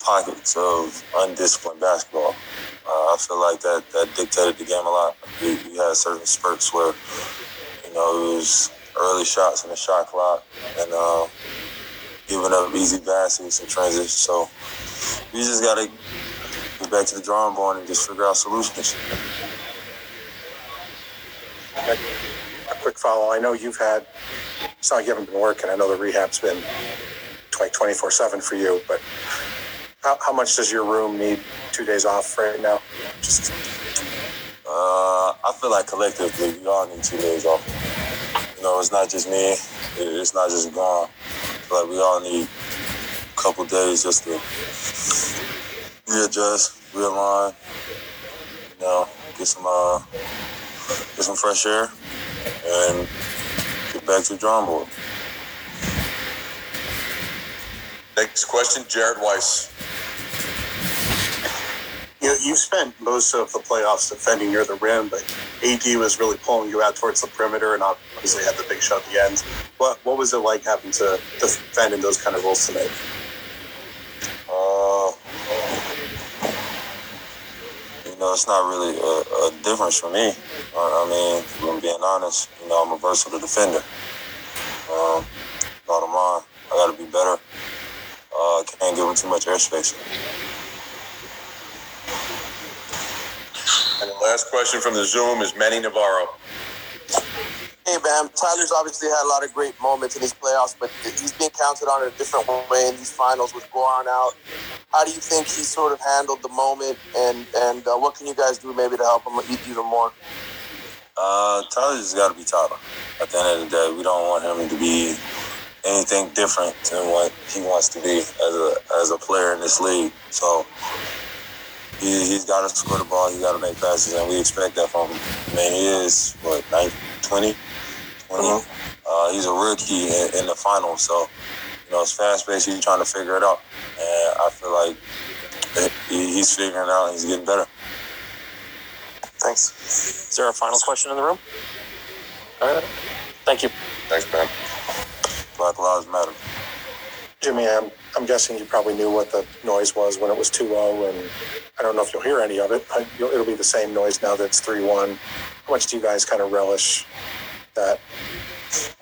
pockets of undisciplined basketball. Uh, I feel like that that dictated the game a lot. We, we had certain spurts where, you know, it was early shots in the shot clock and uh, giving up easy baskets and transition. So we just got to get back to the drawing board and just figure out solutions. A quick follow. I know you've had. It's not like you haven't been working. I know the rehab's been like 24 7 for you, but how, how much does your room need two days off right now? Just Uh, I feel like collectively we all need two days off. You know, it's not just me. It's not just gone. Like we all need a couple days just to readjust, realign. You know, get some uh, get some fresh air, and get back to the drawing board. Next question, Jared Weiss. you know, you've spent most of the playoffs defending near the rim, but AD was really pulling you out towards the perimeter and obviously had the big shot at the end. What what was it like having to defend in those kind of roles tonight? Uh, you know, it's not really a, a difference for me. I mean, I'm being honest, you know, I'm a versatile defender. Um, bottom line, I got to be better. Uh, can't give him too much airspace. And the last question from the Zoom is Manny Navarro. Hey, man, Tyler's obviously had a lot of great moments in these playoffs, but he's being counted on in a different way in these finals with Goran out. How do you think he sort of handled the moment, and and uh, what can you guys do maybe to help him even more? Uh, Tyler's got to be Tyler. At the end of the day, we don't want him to be anything different than what he wants to be as a as a player in this league. So he, he's got to score the ball. He's got to make passes, and we expect that from him. I mean, he is what 19, 20, 20. Uh, he's a rookie in, in the finals, so you know it's fast paced. He's trying to figure it out, and I feel like he, he's figuring it out. and He's getting better. Thanks. Is there a final question in the room? All right. Thank you. Thanks, man. Black Lives Matter. Jimmy, I'm, I'm guessing you probably knew what the noise was when it was 2-0, and I don't know if you'll hear any of it. but you'll- It'll be the same noise now that it's 3-1. How much do you guys kind of relish that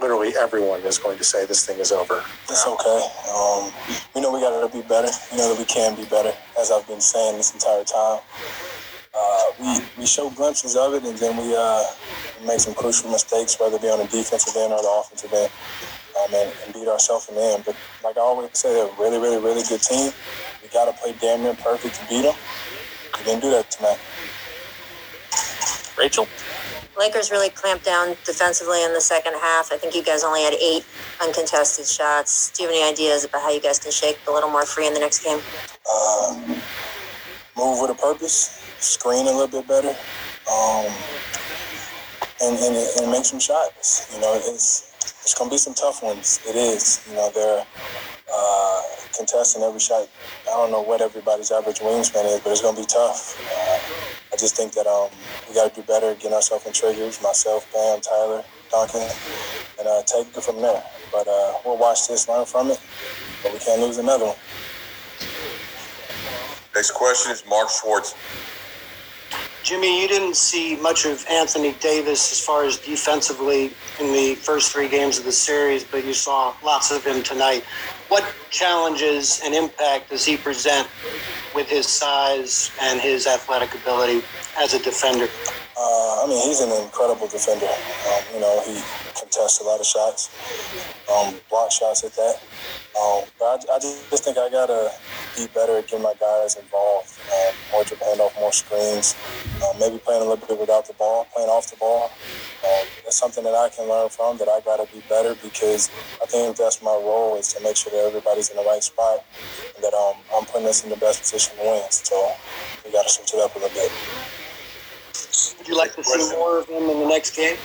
literally everyone is going to say this thing is over? It's okay. Um, we know we got to be better. We know that we can be better, as I've been saying this entire time. Uh, we, we show glimpses of it, and then we uh, make some crucial mistakes, whether it be on the defensive end or the offensive end, um, and, and beat ourselves in the end. But like I always say, they're a really, really, really good team. We got to play damn near perfect to beat them. We didn't do that tonight. Rachel? Lakers really clamped down defensively in the second half. I think you guys only had eight uncontested shots. Do you have any ideas about how you guys can shake a little more free in the next game? uh, move with a purpose, screen a little bit better, um, and, and, and make some shots. You know, it's it's gonna be some tough ones. It is. You know, they're uh, contesting every shot. I don't know what everybody's average wingspan is, but it's gonna be tough. Uh, I just think that um, we got to do better, getting ourselves in triggers. Myself, Bam, Tyler, Duncan, and uh, take it from there. But uh, we'll watch this, learn from it, but we can't lose another one. Next question is Mark Schwartz. Jimmy, you didn't see much of Anthony Davis as far as defensively in the first three games of the series, but you saw lots of him tonight. What challenges and impact does he present with his size and his athletic ability as a defender? Uh, I mean, he's an incredible defender. Um, you know, he contests a lot of shots, um, block shots at that. Um, but I, I just, think I gotta be better at getting my guys involved. Um, more dribble handoff, more screens, um, maybe playing a little bit without the ball, playing off the ball. Um, that's something that I can learn from. That I gotta be better because I think that's my role is to make sure that everybody's in the right spot and that um, I'm putting us in the best position to win. So we gotta switch it up a little bit. Would you like to see more of him in the next game?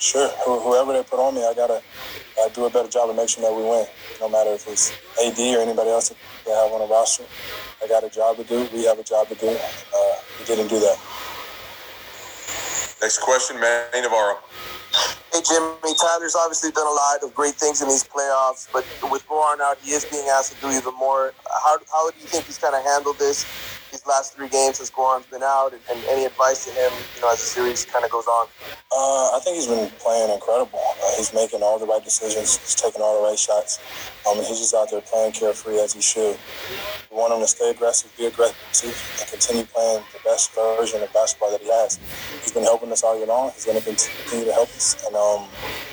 Sure. Who- Whoever they put on me, I gotta uh, do a better job of making sure that we win. No matter if it's AD or anybody else that they have on the roster, I got a job to do. We have a job to do. Uh, we didn't do that. Next question, Manny Navarro. Hey, Jimmy, Tyler's obviously done a lot of great things in these playoffs, but with Goran out, he is being asked to do even more. How, how do you think he's kind of handled this these last three games since Goran's been out, and, and any advice to him, you know, as the series kind of goes on? Uh, I think he's been playing incredible. Uh, he's making all the right decisions. He's taking all the right shots. Um, he's just out there playing carefree as he should. We want him to stay aggressive, be aggressive, and continue playing the best version of basketball that he has. He's been helping us all year long. He's going to continue to help us. And um,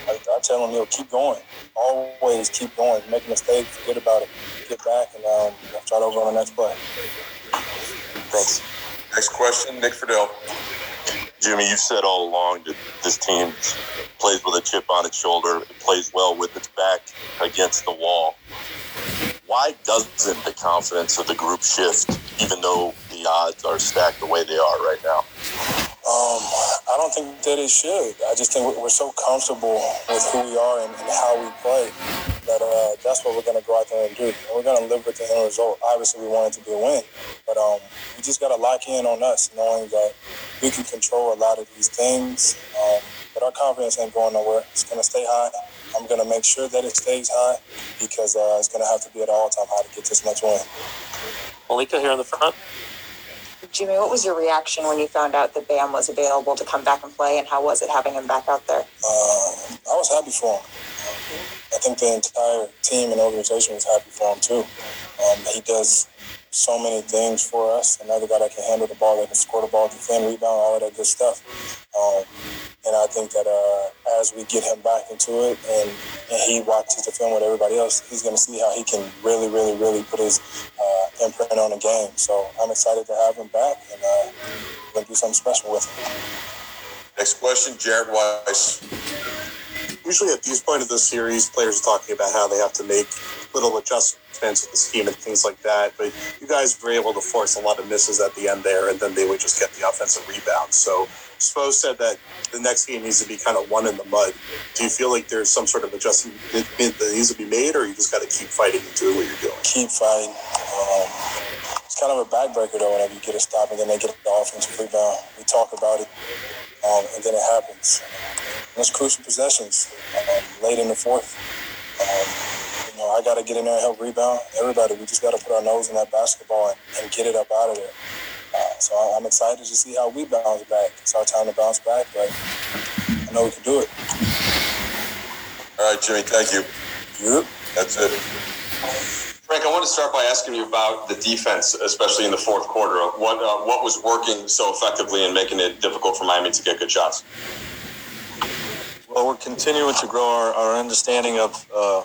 I, I tell him, yo, keep going. Always keep going. Make a mistake, forget about it. Get back and um, try to over on the next play. Thanks. Next question, Nick Friedel. Jimmy, you've said all along that this team plays with a chip on its shoulder. It plays well with its back against the wall. Why doesn't the confidence of the group shift, even though the odds are stacked the way they are right now? Um, I don't think that it should. I just think we're so comfortable with who we are and, and how we play that uh, that's what we're going to go out there and do. And we're going to live with the end result. Obviously, we want it to be a win, but um, we just got to lock in on us, knowing that we can control a lot of these things. Um, but our confidence ain't going nowhere. It's going to stay high. I'm going to make sure that it stays high because uh, it's going to have to be at all time high to get this next win. Malika here in the front. Jimmy, what was your reaction when you found out that Bam was available to come back and play, and how was it having him back out there? Uh, I was happy for him. I think the entire team and organization was happy for him too. Um, he does so many things for us. Another guy that can handle the ball, that can score the ball, defend, rebound, all of that good stuff. Um, and I think that uh, as we get him back into it and, and he watches the film with everybody else, he's going to see how he can really, really, really put his uh, imprint on the game. So I'm excited to have him back and uh, we're going to do something special with him. Next question, Jared Weiss. Usually at this point of the series, players are talking about how they have to make little adjustments with the scheme and things like that. But you guys were able to force a lot of misses at the end there, and then they would just get the offensive rebound. So Spo said that the next game needs to be kind of one in the mud. Do you feel like there's some sort of adjustment that needs to be made, or you just got to keep fighting and do what you're doing? Keep fighting. Um, it's kind of a backbreaker though whenever you get a stop and then they get the offensive rebound. We talk about it, um, and then it happens. And it's crucial possessions um, late in the fourth. Um, you know, I got to get in there and help rebound. Everybody, we just got to put our nose in that basketball and, and get it up out of there. Uh, so I'm excited to see how we bounce back. It's our time to bounce back, but I know we can do it. All right, Jimmy, thank you. Yep. That's it. Frank, I want to start by asking you about the defense, especially in the fourth quarter. What uh, what was working so effectively and making it difficult for Miami to get good shots? Well, we're continuing to grow our, our understanding of uh,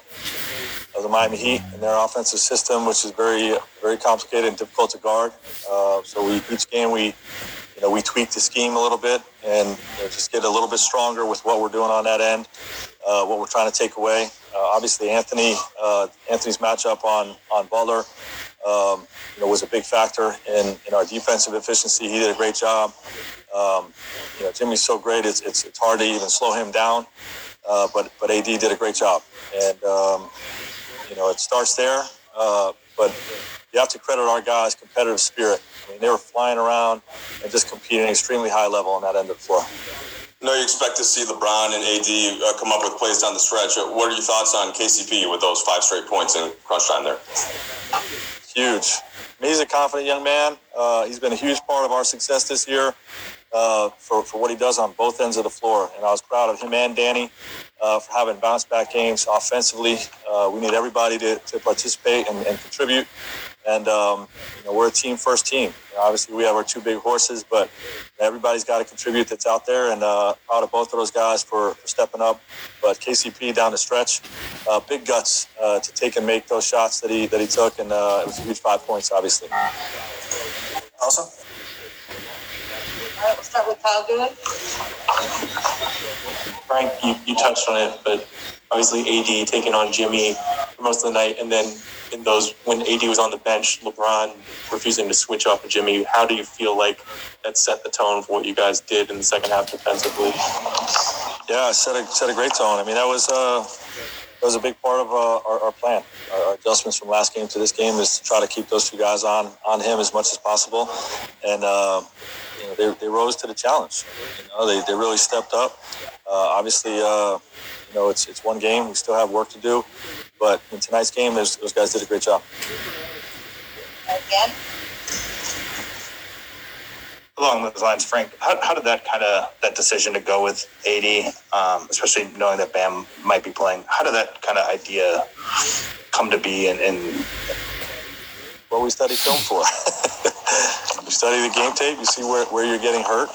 of the Miami Heat and their offensive system, which is very very complicated and difficult to guard. Uh, so we each game we you know we tweak the scheme a little bit and you know, just get a little bit stronger with what we're doing on that end, uh, what we're trying to take away. Uh, obviously, Anthony uh, Anthony's matchup on on Butler. Um, you know, was a big factor in, in our defensive efficiency. He did a great job. Um, you know, Jimmy's so great; it's, it's it's hard to even slow him down. Uh, but but AD did a great job, and um, you know it starts there. Uh, but you have to credit our guys' competitive spirit. I mean, they were flying around and just competing at an extremely high level on that end of the floor. I know you expect to see LeBron and AD uh, come up with plays down the stretch. What are your thoughts on KCP with those five straight points in crunch time there? Huge. He's a confident young man. Uh, he's been a huge part of our success this year uh, for, for what he does on both ends of the floor. And I was proud of him and Danny uh, for having bounce back games offensively. Uh, we need everybody to, to participate and, and contribute. And, um, you know, we're a team first team. You know, obviously, we have our two big horses, but everybody's got to contribute that's out there. And uh, proud of both of those guys for, for stepping up. But KCP down the stretch, uh, big guts uh, to take and make those shots that he that he took, and uh, it was a huge five points, obviously. Awesome. All right, we'll start with Kyle Goon. Frank, you, you touched on it, but obviously AD taking on Jimmy for most of the night, and then in those when AD was on the bench, LeBron refusing to switch off of Jimmy. How do you feel like that set the tone for what you guys did in the second half defensively? Yeah, set a set a great tone. I mean, that was uh, that was a big part of uh, our, our plan. Our, our adjustments from last game to this game is to try to keep those two guys on on him as much as possible, and uh, you know, they, they rose to the challenge. You know, they, they really stepped up. Uh, obviously, uh, you know, it's it's one game. We still have work to do, but in tonight's game, those, those guys did a great job. Again. Along those lines, Frank, how, how did that kind of that decision to go with AD, um, especially knowing that Bam might be playing, how did that kind of idea come to be? And, and what we study film for. you study the game tape, you see where, where you're getting hurt,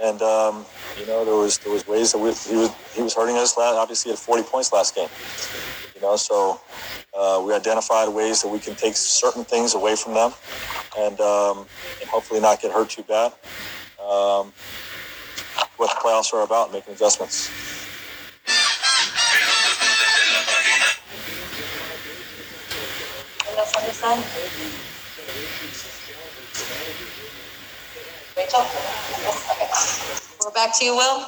and um, You know, there was there was ways that we, he was he was hurting us. Last, obviously, at 40 points last game. You know, so uh, we identified ways that we can take certain things away from them, and um, and hopefully not get hurt too bad. Um, what the playoffs are about, making adjustments. Anyone else on this side? Rachel? Okay. We're back to you, Will.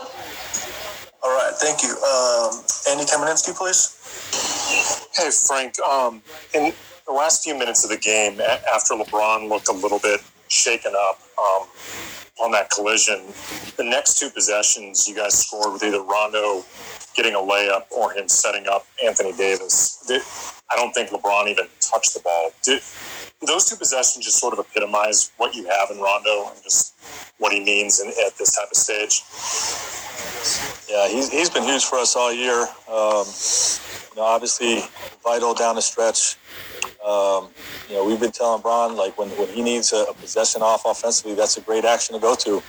All right, thank you. Um, Andy Kamenetzky, please. Hey, Frank. Um, in the last few minutes of the game, after LeBron looked a little bit shaken up um, on that collision, the next two possessions you guys scored with either Rondo getting a layup or him setting up Anthony Davis. Did, I don't think LeBron even touched the ball. Did, do those two possessions just sort of epitomize what you have in Rondo and just what he means in, at this type of stage? Yeah, he's, he's been huge for us all year. Um, you know, obviously vital down the stretch. Um, you know, we've been telling Bron like when, when he needs a, a possession off offensively, that's a great action to go to.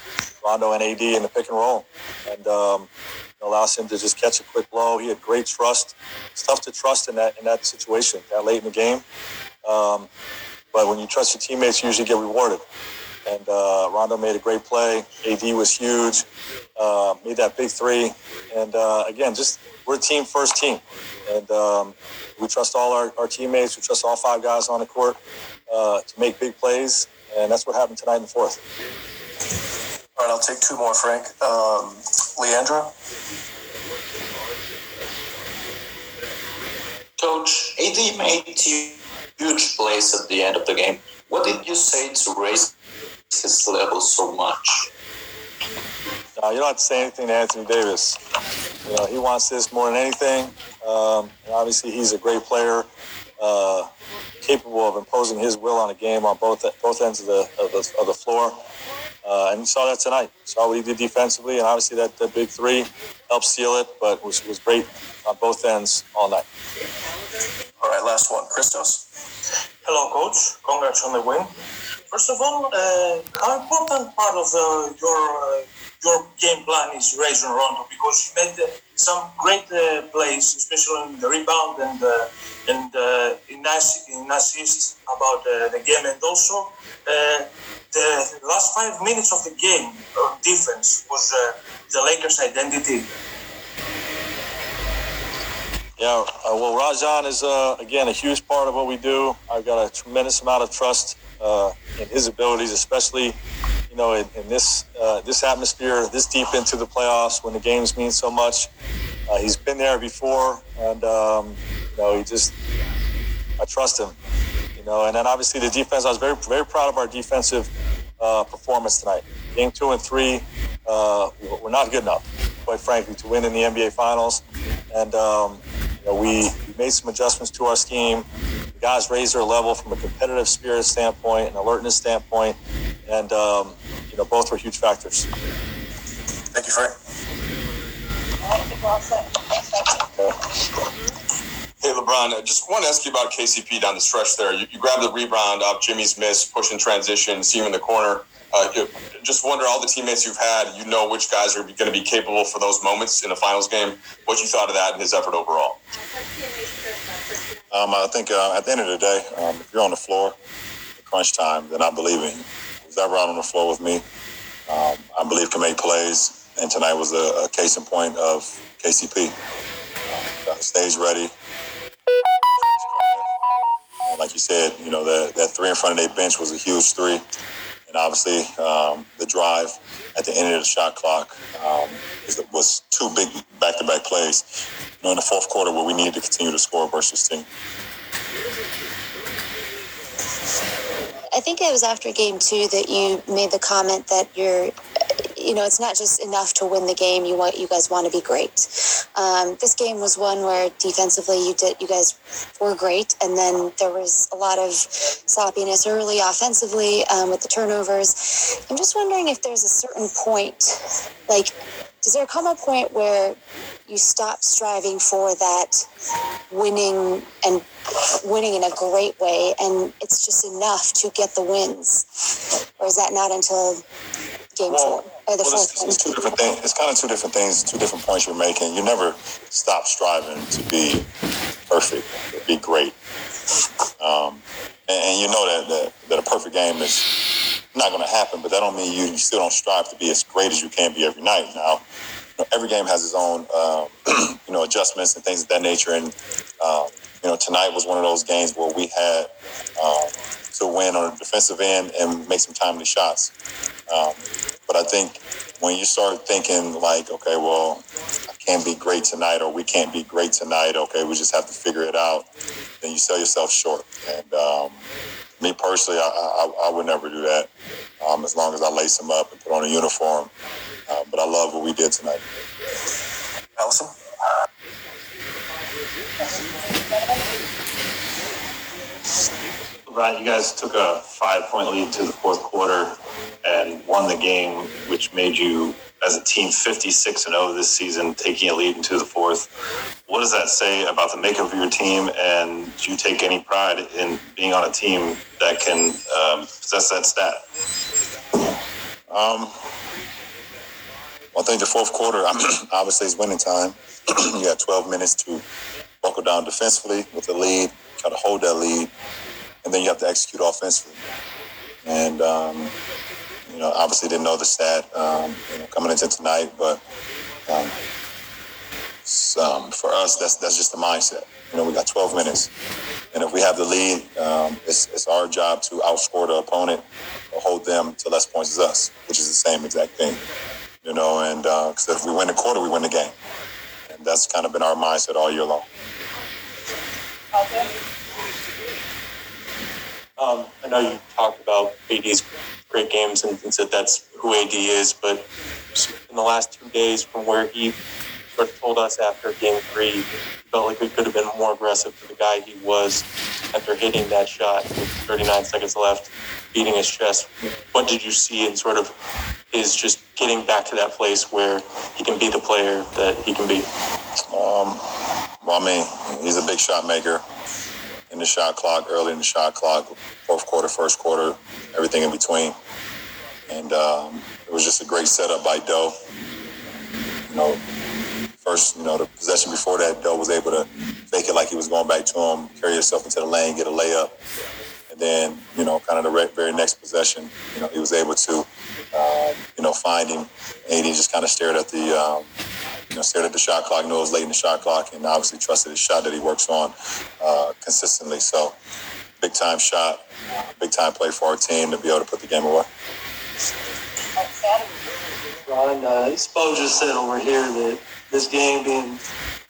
Rondo and AD in the pick and roll, and um, allows him to just catch a quick blow. He had great trust. It's tough to trust in that in that situation that late in the game. Um, but when you trust your teammates, you usually get rewarded. And uh, Rondo made a great play. AD was huge. Uh, made that big three. And uh, again, just we're a team first team, and um, we trust all our, our teammates. We trust all five guys on the court uh, to make big plays, and that's what happened tonight in the fourth. All right, I'll take two more, Frank. Um, Leandro? Coach, AD made huge plays at the end of the game. What did you say to raise his level so much? Uh, you don't have to say anything to Anthony Davis. You know, he wants this more than anything. Um, obviously, he's a great player, uh, capable of imposing his will on a game on both both ends of the of the, of the floor. Uh, and you saw that tonight. Saw what he did defensively, and obviously that, that big three helped seal it, but was was great on both ends all night. All right, last one. Christos? Hello, coach. Congrats on the win. First of all, uh, how important part of uh, your uh, your game plan is Rajon Rondo because you made uh, some great uh, plays, especially in the rebound and uh, and in, ass- in assists about the game, and also the last five minutes of the game uh, defense was the Lakers' identity. Yeah, uh, well, Rajon is uh, again a huge part of what we do. I've got a tremendous amount of trust uh, in his abilities, especially you know in, in this uh, this atmosphere, this deep into the playoffs when the games mean so much. Uh, he's been there before, and um, you know he just I trust him. You know, and then obviously the defense. I was very very proud of our defensive uh, performance tonight. Game two and three, we're not good enough, quite frankly, to win in the NBA Finals. And um, know, we, we made some adjustments to our scheme. The guys raised their level from a competitive spirit standpoint and alertness standpoint, and um, you know, both were huge factors. Thank you, Frank. Hey, LeBron, I just want to ask you about KCP down the stretch there. You, you grabbed the rebound off Jimmy's miss, push in transition, see him in the corner. Uh, just wonder all the teammates you've had, you know which guys are going to be capable for those moments in a finals game. What you thought of that and his effort overall? Um, I think uh, at the end of the day, um, if you're on the floor, crunch time, then I believe in you. He's ever on the floor with me. Um, I believe can make plays, and tonight was a, a case in point of KCP. Um, got the stage ready. Like you said, you know that that three in front of their bench was a huge three, and obviously um, the drive at the end of the shot clock um, was two big back-to-back plays. You know, in the fourth quarter where we needed to continue to score versus team. I think it was after game two that you made the comment that you're, you know, it's not just enough to win the game. You want, you guys want to be great. Um, this game was one where defensively you did, you guys were great, and then there was a lot of sloppiness early offensively um, with the turnovers. I'm just wondering if there's a certain point, like, does there come a point where you stop striving for that winning and winning in a great way and it's just enough to get the wins or is that not until game four or the Well, fourth it's, it's two different things. It's kind of two different things, two different points you're making. You never stop striving to be perfect, to be great. Um, and, and you know that, that that a perfect game is not going to happen, but that don't mean you, you still don't strive to be as great as you can be every night. Now, you know, every game has its own, um, you know, adjustments and things of that nature. And um, you know, tonight was one of those games where we had um, to win on the defensive end and make some timely shots. But I think when you start thinking like, okay, well, I can't be great tonight, or we can't be great tonight. Okay, we just have to figure it out. Then you sell yourself short. And me personally, I, I, I would never do that. Um, as long as I lace them up and put on a uniform. Uh, but I love what we did tonight. Allison? Right, you guys took a five point lead to the fourth quarter and won the game, which made you, as a team, 56 and 0 this season, taking a lead into the fourth. What does that say about the makeup of your team? And do you take any pride in being on a team that can um, possess that stat? Um, I think the fourth quarter, obviously, is winning time. you had 12 minutes to buckle down defensively with the lead, try to hold that lead, and then you have to execute offensively. And, um, you know, obviously didn't know the stat um, you know, coming into tonight, but um, um, for us, that's that's just the mindset. You know, we got 12 minutes, and if we have the lead, um, it's, it's our job to outscore the opponent or hold them to less points as us, which is the same exact thing. You know, and because uh, if we win the quarter, we win the game, and that's kind of been our mindset all year long. Um, I know you talked about AD's great games and, said that's who AD is, but in the last two days, from where he sort of told us after game three, he felt like we could have been more aggressive to the guy he was after hitting that shot with 39 seconds left, beating his chest. What did you see in sort of his just getting back to that place where he can be the player that he can be? Um, well, I mean, he's a big shot maker in the shot clock, early in the shot clock, fourth quarter, first quarter, everything in between. And um, it was just a great setup by Doe. You know, first, you know, the possession before that, Doe was able to fake it like he was going back to him, carry himself into the lane, get a layup. And then, you know, kind of the very next possession, you know, he was able to, um, you know, find him. And he just kind of stared at the, um, you know, stared at the shot clock, knew it was late in the shot clock, and obviously trusted his shot that he works on uh, consistently. So, big time shot, big time play for our team to be able to put the game away. Ron, uh, Spo just said over here that this game being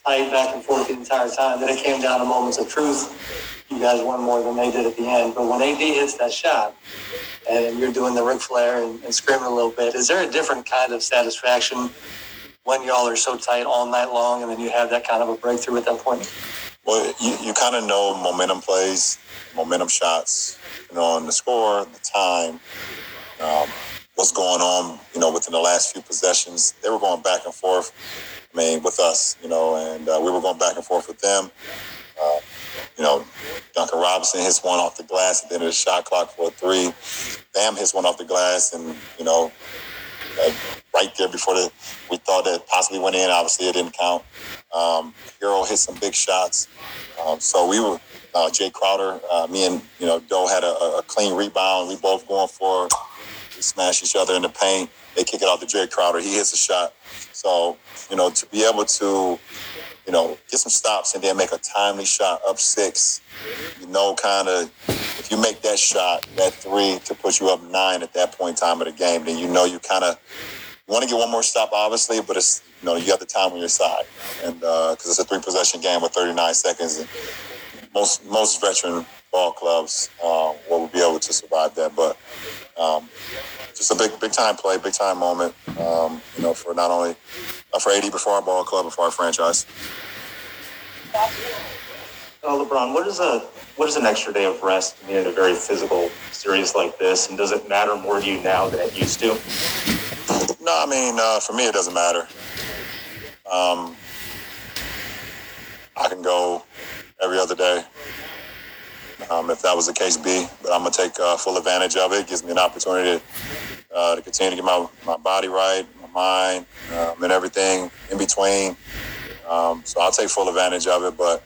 tight back and forth the entire time, that it came down to moments of truth. You guys won more than they did at the end. But when AD hits that shot and you're doing the Ric Flair and, and screaming a little bit, is there a different kind of satisfaction when y'all are so tight all night long and then you have that kind of a breakthrough at that point? Well, you, you kind of know momentum plays, momentum shots, you know, on the score, the time, um, what's going on, you know, within the last few possessions. They were going back and forth, I mean, with us, you know, and uh, we were going back and forth with them. Uh, you know, Duncan Robinson hits one off the glass at the end of the shot clock for a three. Bam hits one off the glass, and, you know, right there before the, we thought that possibly went in. Obviously, it didn't count. Um, Herro hit some big shots. Um, so we were, uh, Jae Crowder, uh, me and, you know, Doe had a, a clean rebound. We both going for. We smash each other in the paint. They kick it out to Jae Crowder. He hits a shot. So, you know, to be able to, you know, get some stops and then make a timely shot up six, you know, kind of, if you make that shot, that three to put you up nine at that point in time of the game, then you know you kind of want to get one more stop, obviously, but it's, you know, you got the time on your side. And because it's a three possession game with 39 seconds, and most, most veteran ball clubs um, will be able to survive that. But um, just a big, big time play, big time moment, um, you know, for not only uh, for AD before our ball club, before our franchise. Oh, LeBron, what is a what is an extra day of rest mean, in a very physical series like this, and does it matter more to you now than it used to? No, I mean, uh, for me, it doesn't matter. Um, I can go every other day um, if that was the case be, but I'm gonna take uh, full advantage of it. it. Gives me an opportunity to uh, to continue to get my, my body right, my mind, um, and everything in between. Um, so I'll take full advantage of it, but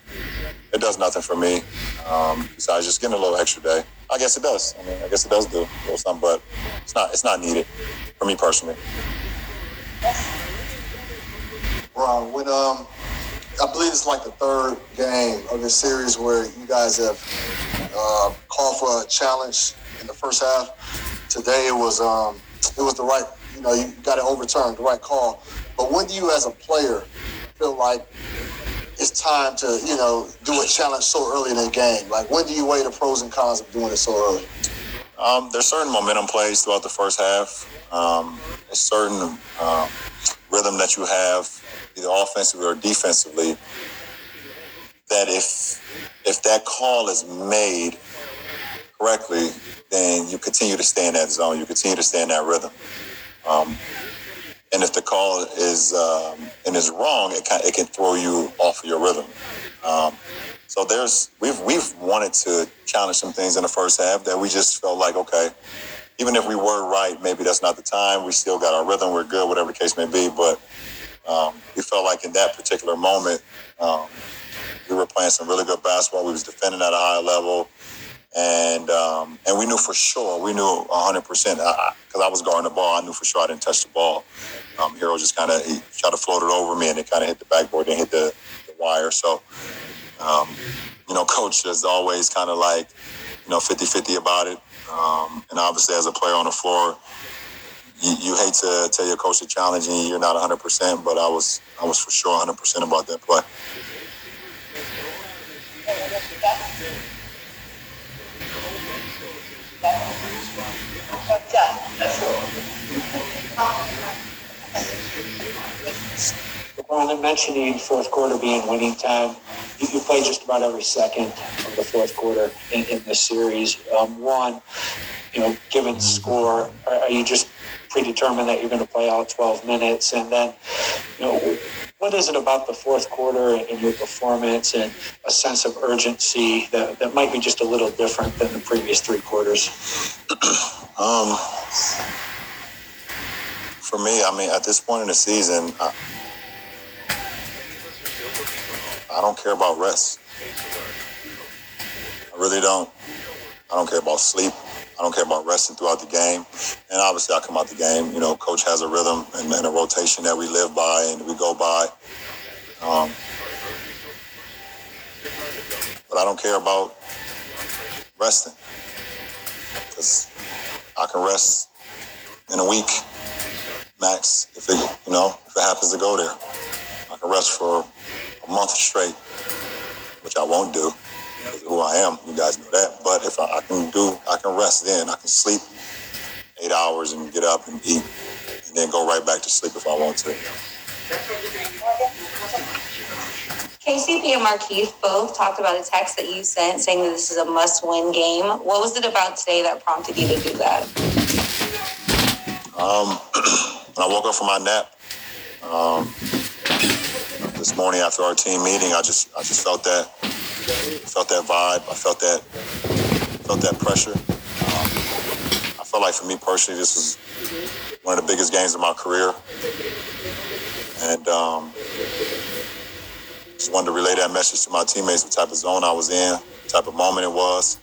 it does nothing for me um, besides just getting a little extra day. I guess it does. I mean, I guess it does do a little something, but it's not it's not needed for me personally. Ron, when um, I believe it's like the third game of this series where you guys have uh, called for a challenge in the first half. Today it was um, it was the right, you know, you got it overturned, the right call. But when do you, as a player, feel like it's time to, you know, do a challenge so early in the game? Like when do you weigh the pros and cons of doing it so early? Um, there's certain momentum plays throughout the first half. Um, a certain um, rhythm that you have, either offensively or defensively, that if if that call is made correctly, then you continue to stay in that zone. You continue to stay in that rhythm. Um, and if the call is um, and is wrong, it can it can throw you off of your rhythm. Um, so there's we've we've wanted to challenge some things in the first half that we just felt like okay, even if we were right, maybe that's not the time. We still got our rhythm. We're good, whatever the case may be. But um, we felt like in that particular moment, um, we were playing some really good basketball. We was defending at a high level, and um, and we knew for sure. We knew 100 percent because I was guarding the ball. I knew for sure I didn't touch the ball. Um, Herro just kind of tried to float it over me, and it kind of hit the backboard, and hit the, the wire. So, um, you know, coach is always kind of like, you know, 50-50 about it. Um, and obviously, as a player on the floor, you, you hate to tell your coach to challenge you. You're not 100, percent but I was I was for sure 100 percent about that play. LeBron, mentioning fourth quarter being winning time. You, you play just about every second of the fourth quarter in, in this series. Um, one, you know, given score, are, are you just predetermined that you're going to play all 12 minutes? And then, you know, what is it about the fourth quarter and your performance and a sense of urgency that, that might be just a little different than the previous three quarters? Um, for me, I mean, at this point in the season, I, I don't care about rest. I really don't. I don't care about sleep. I don't care about resting throughout the game. And obviously, I come out the game. You know, coach has a rhythm and, and a rotation that we live by and we go by. Um, but I don't care about resting because I can rest in a week max if it you know if it happens to go there. I can rest for a month straight, which I won't do who I am. You guys know that. But if I, I, can do, I can rest then. I can sleep eight hours and get up and eat, and then go right back to sleep if I want to. KCP and Markieff both talked about a text that you sent saying that this is a must-win game. What was it about today that prompted you to do that? Um, when I woke up from my nap um, this morning after our team meeting, I just I just felt that felt that vibe. I felt that felt that pressure. Um, I felt like for me personally, this was one of the biggest games of my career, and um, just wanted to relay that message to my teammates. What type of zone I was in, type of moment it was,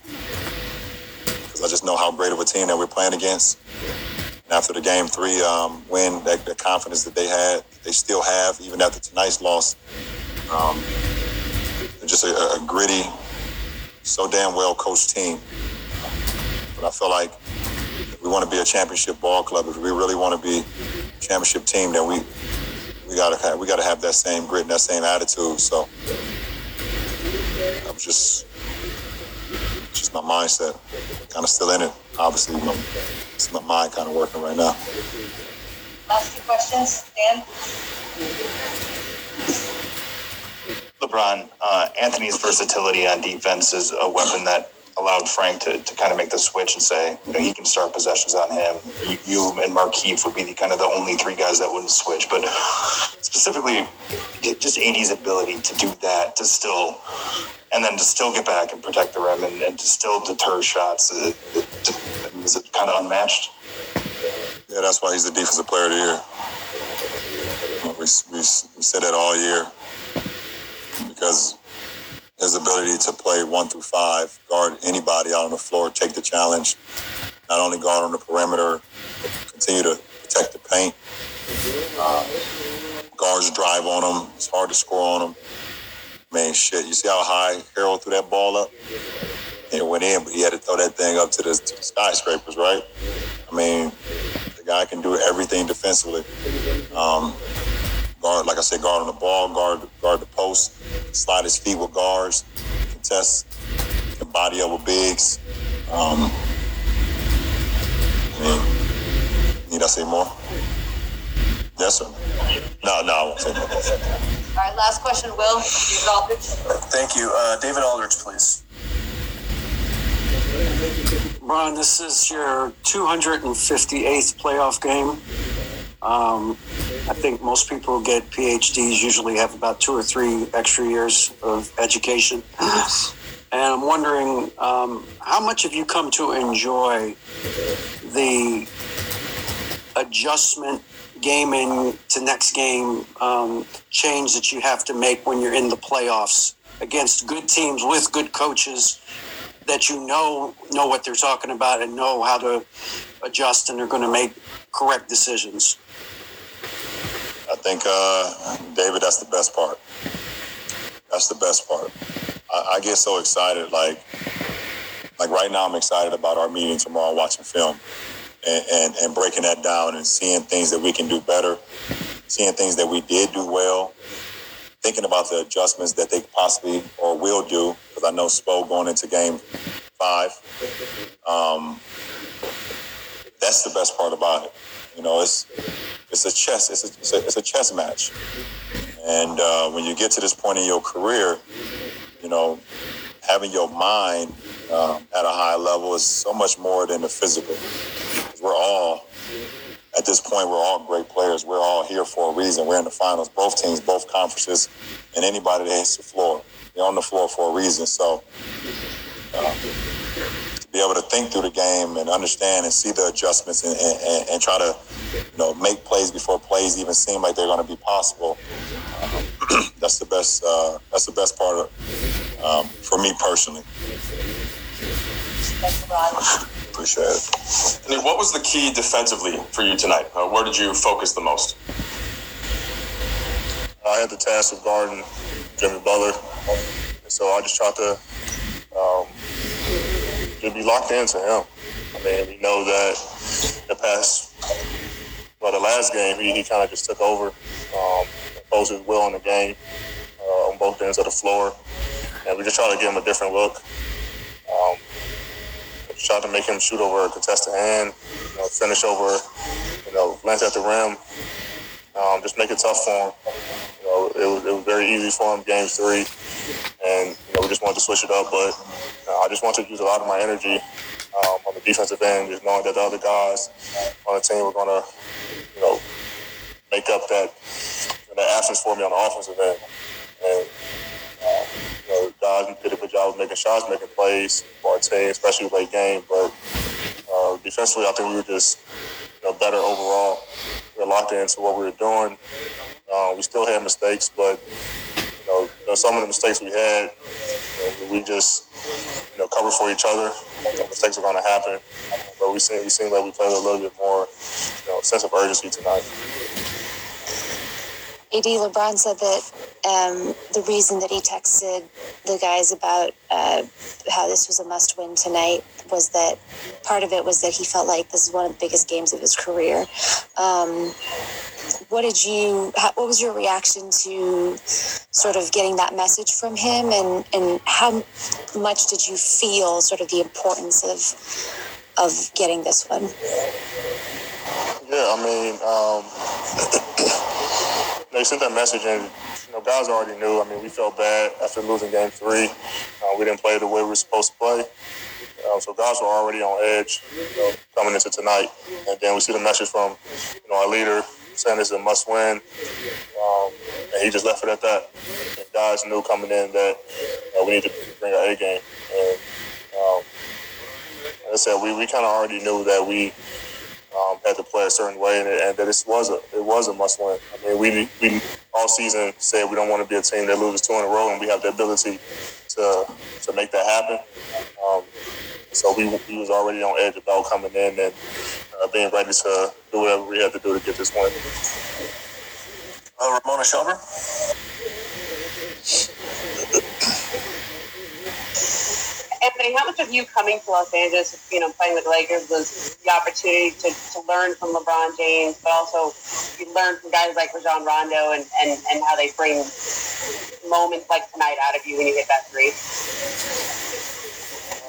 because I just know how great of a team that we're playing against. After the game three um, win, that, the confidence that they had, they still have, even after tonight's loss. Um, just a, a, gritty, so damn well coached team. But I feel like we want to be a championship ball club, if we really want to be a championship team, then we we gotta have, we gotta have that same grit and that same attitude. So I'm just just my mindset, kind of still in it. Obviously, know, it's my mind kind of working right now. Last two questions, Dan. LeBron, uh, Anthony's versatility on defense is a weapon that allowed Frank to, to kind of make the switch and say, you know, he can start possessions on him. You, you and Markieff would be the kind of the only three guys that wouldn't switch. But specifically, just AD's ability to do that, to still, and then to still get back and protect the rim and, and to still deter shots, is it, is it kind of unmatched? Yeah, that's why he's the defensive player of the year. We, we, we said that all year because his ability to play one through five, guard anybody out on the floor, take the challenge, not only guard on the perimeter, continue to protect the paint. Uh, guards drive on him. It's hard to score on him. Man, shit. You see how high Herro threw that ball up? It went in, but he had to throw that thing up to the, to the skyscrapers, right? I mean, the guy can do everything defensively. Um, I said, guard on the ball, guard guard the post, slide his feet with guards, contest the body up with bigs. Um, I mean, need I say more? Yes, sir. No, no, I won't say more. All right, last question, Will. David Aldridge. Thank you. Uh, David Aldridge, please. Brian, this is your 258th playoff game. Um, I think most people who get PhDs usually have about two or three extra years of education. And I'm wondering, um, how much have you come to enjoy the adjustment game in to next game um, change that you have to make when you're in the playoffs against good teams with good coaches that you know know what they're talking about and know how to adjust and they're going to make correct decisions. I think, uh, David, that's the best part. That's the best part. I, I get so excited. Like, like right now, I'm excited about our meeting tomorrow, watching film, and, and and breaking that down and seeing things that we can do better, seeing things that we did do well, thinking about the adjustments that they possibly or will do. Because I know Spo going into Game Five. Um, that's the best part about it. You know, it's it's a chess it's a, it's a, it's a chess match, and uh, when you get to this point in your career, you know, having your mind um, at a high level is so much more than the physical. We're all at this point, we're all great players. We're all here for a reason. We're in the finals, both teams, both conferences, and anybody that hits the floor, they're on the floor for a reason. So. Uh, be able to think through the game and understand and see the adjustments and, and, and try to, you know, make plays before plays even seem like they're going to be possible. Um, that's the best. Uh, that's the best part of, um, for me personally. Appreciate it. And what was the key defensively for you tonight? Uh, where did you focus the most? I had the task of guarding Jimmy Butler, so I just tried to um, to be locked into him. I mean, we know that the past, well, the last game, he, he kind of just took over, um, imposed his will on the game uh, on both ends of the floor, and we just tried to give him a different look. Um, tried to make him shoot over a contested hand, you know, finish over, you know, length at the rim, um, just make it tough for him. You know, it was, it was very easy for him games three, and you know we just wanted to switch it up. But uh, I just wanted to use a lot of my energy um, on the defensive end, just knowing that the other guys on the team were going to, you know, make up that that absence for me on the offensive end. And uh, you know, guys did a good job of making shots, making plays for especially late game. But uh, defensively, I think we were just know, better overall. We are locked into what we were doing. Uh, we still had mistakes, but you know, you know, some of the mistakes we had, you know, we just you know cover for each other. Mistakes are going to happen, but we seem we seem like we played a little bit more you know, sense of urgency tonight. AD LeBron said that um, the reason that he texted the guys about uh, how this was a must win tonight was that part of it was that he felt like this is one of the biggest games of his career. Um, what did you, what was your reaction to sort of getting that message from him and, and how much did you feel sort of the importance of, of getting this one? Yeah, I mean, um, they sent that message, and you know, guys already knew. I mean, we felt bad after losing Game Three. Uh, we didn't play the way we were supposed to play, um, so guys were already on edge you know, coming into tonight. And then we see the message from you know our leader saying it's a must-win, um, and he just left it at that. And guys knew coming in that we need to bring our A game. And um, like I said, we, we kind of already knew that we um, had to play a certain way, and, and that it was a it was a must win. I mean, we we all season said we don't want to be a team that loses two in a row, and we have the ability to to make that happen. Um, so we, we was already on edge about coming in and uh, being ready to do whatever we had to do to get this win. Uh, Ramona Shelburne. Anthony, how much of you coming to Los Angeles, you know, playing with the Lakers was the opportunity to, to learn from LeBron James, but also you learn from guys like Rajon Rondo and, and, and how they bring moments like tonight out of you when you hit that three?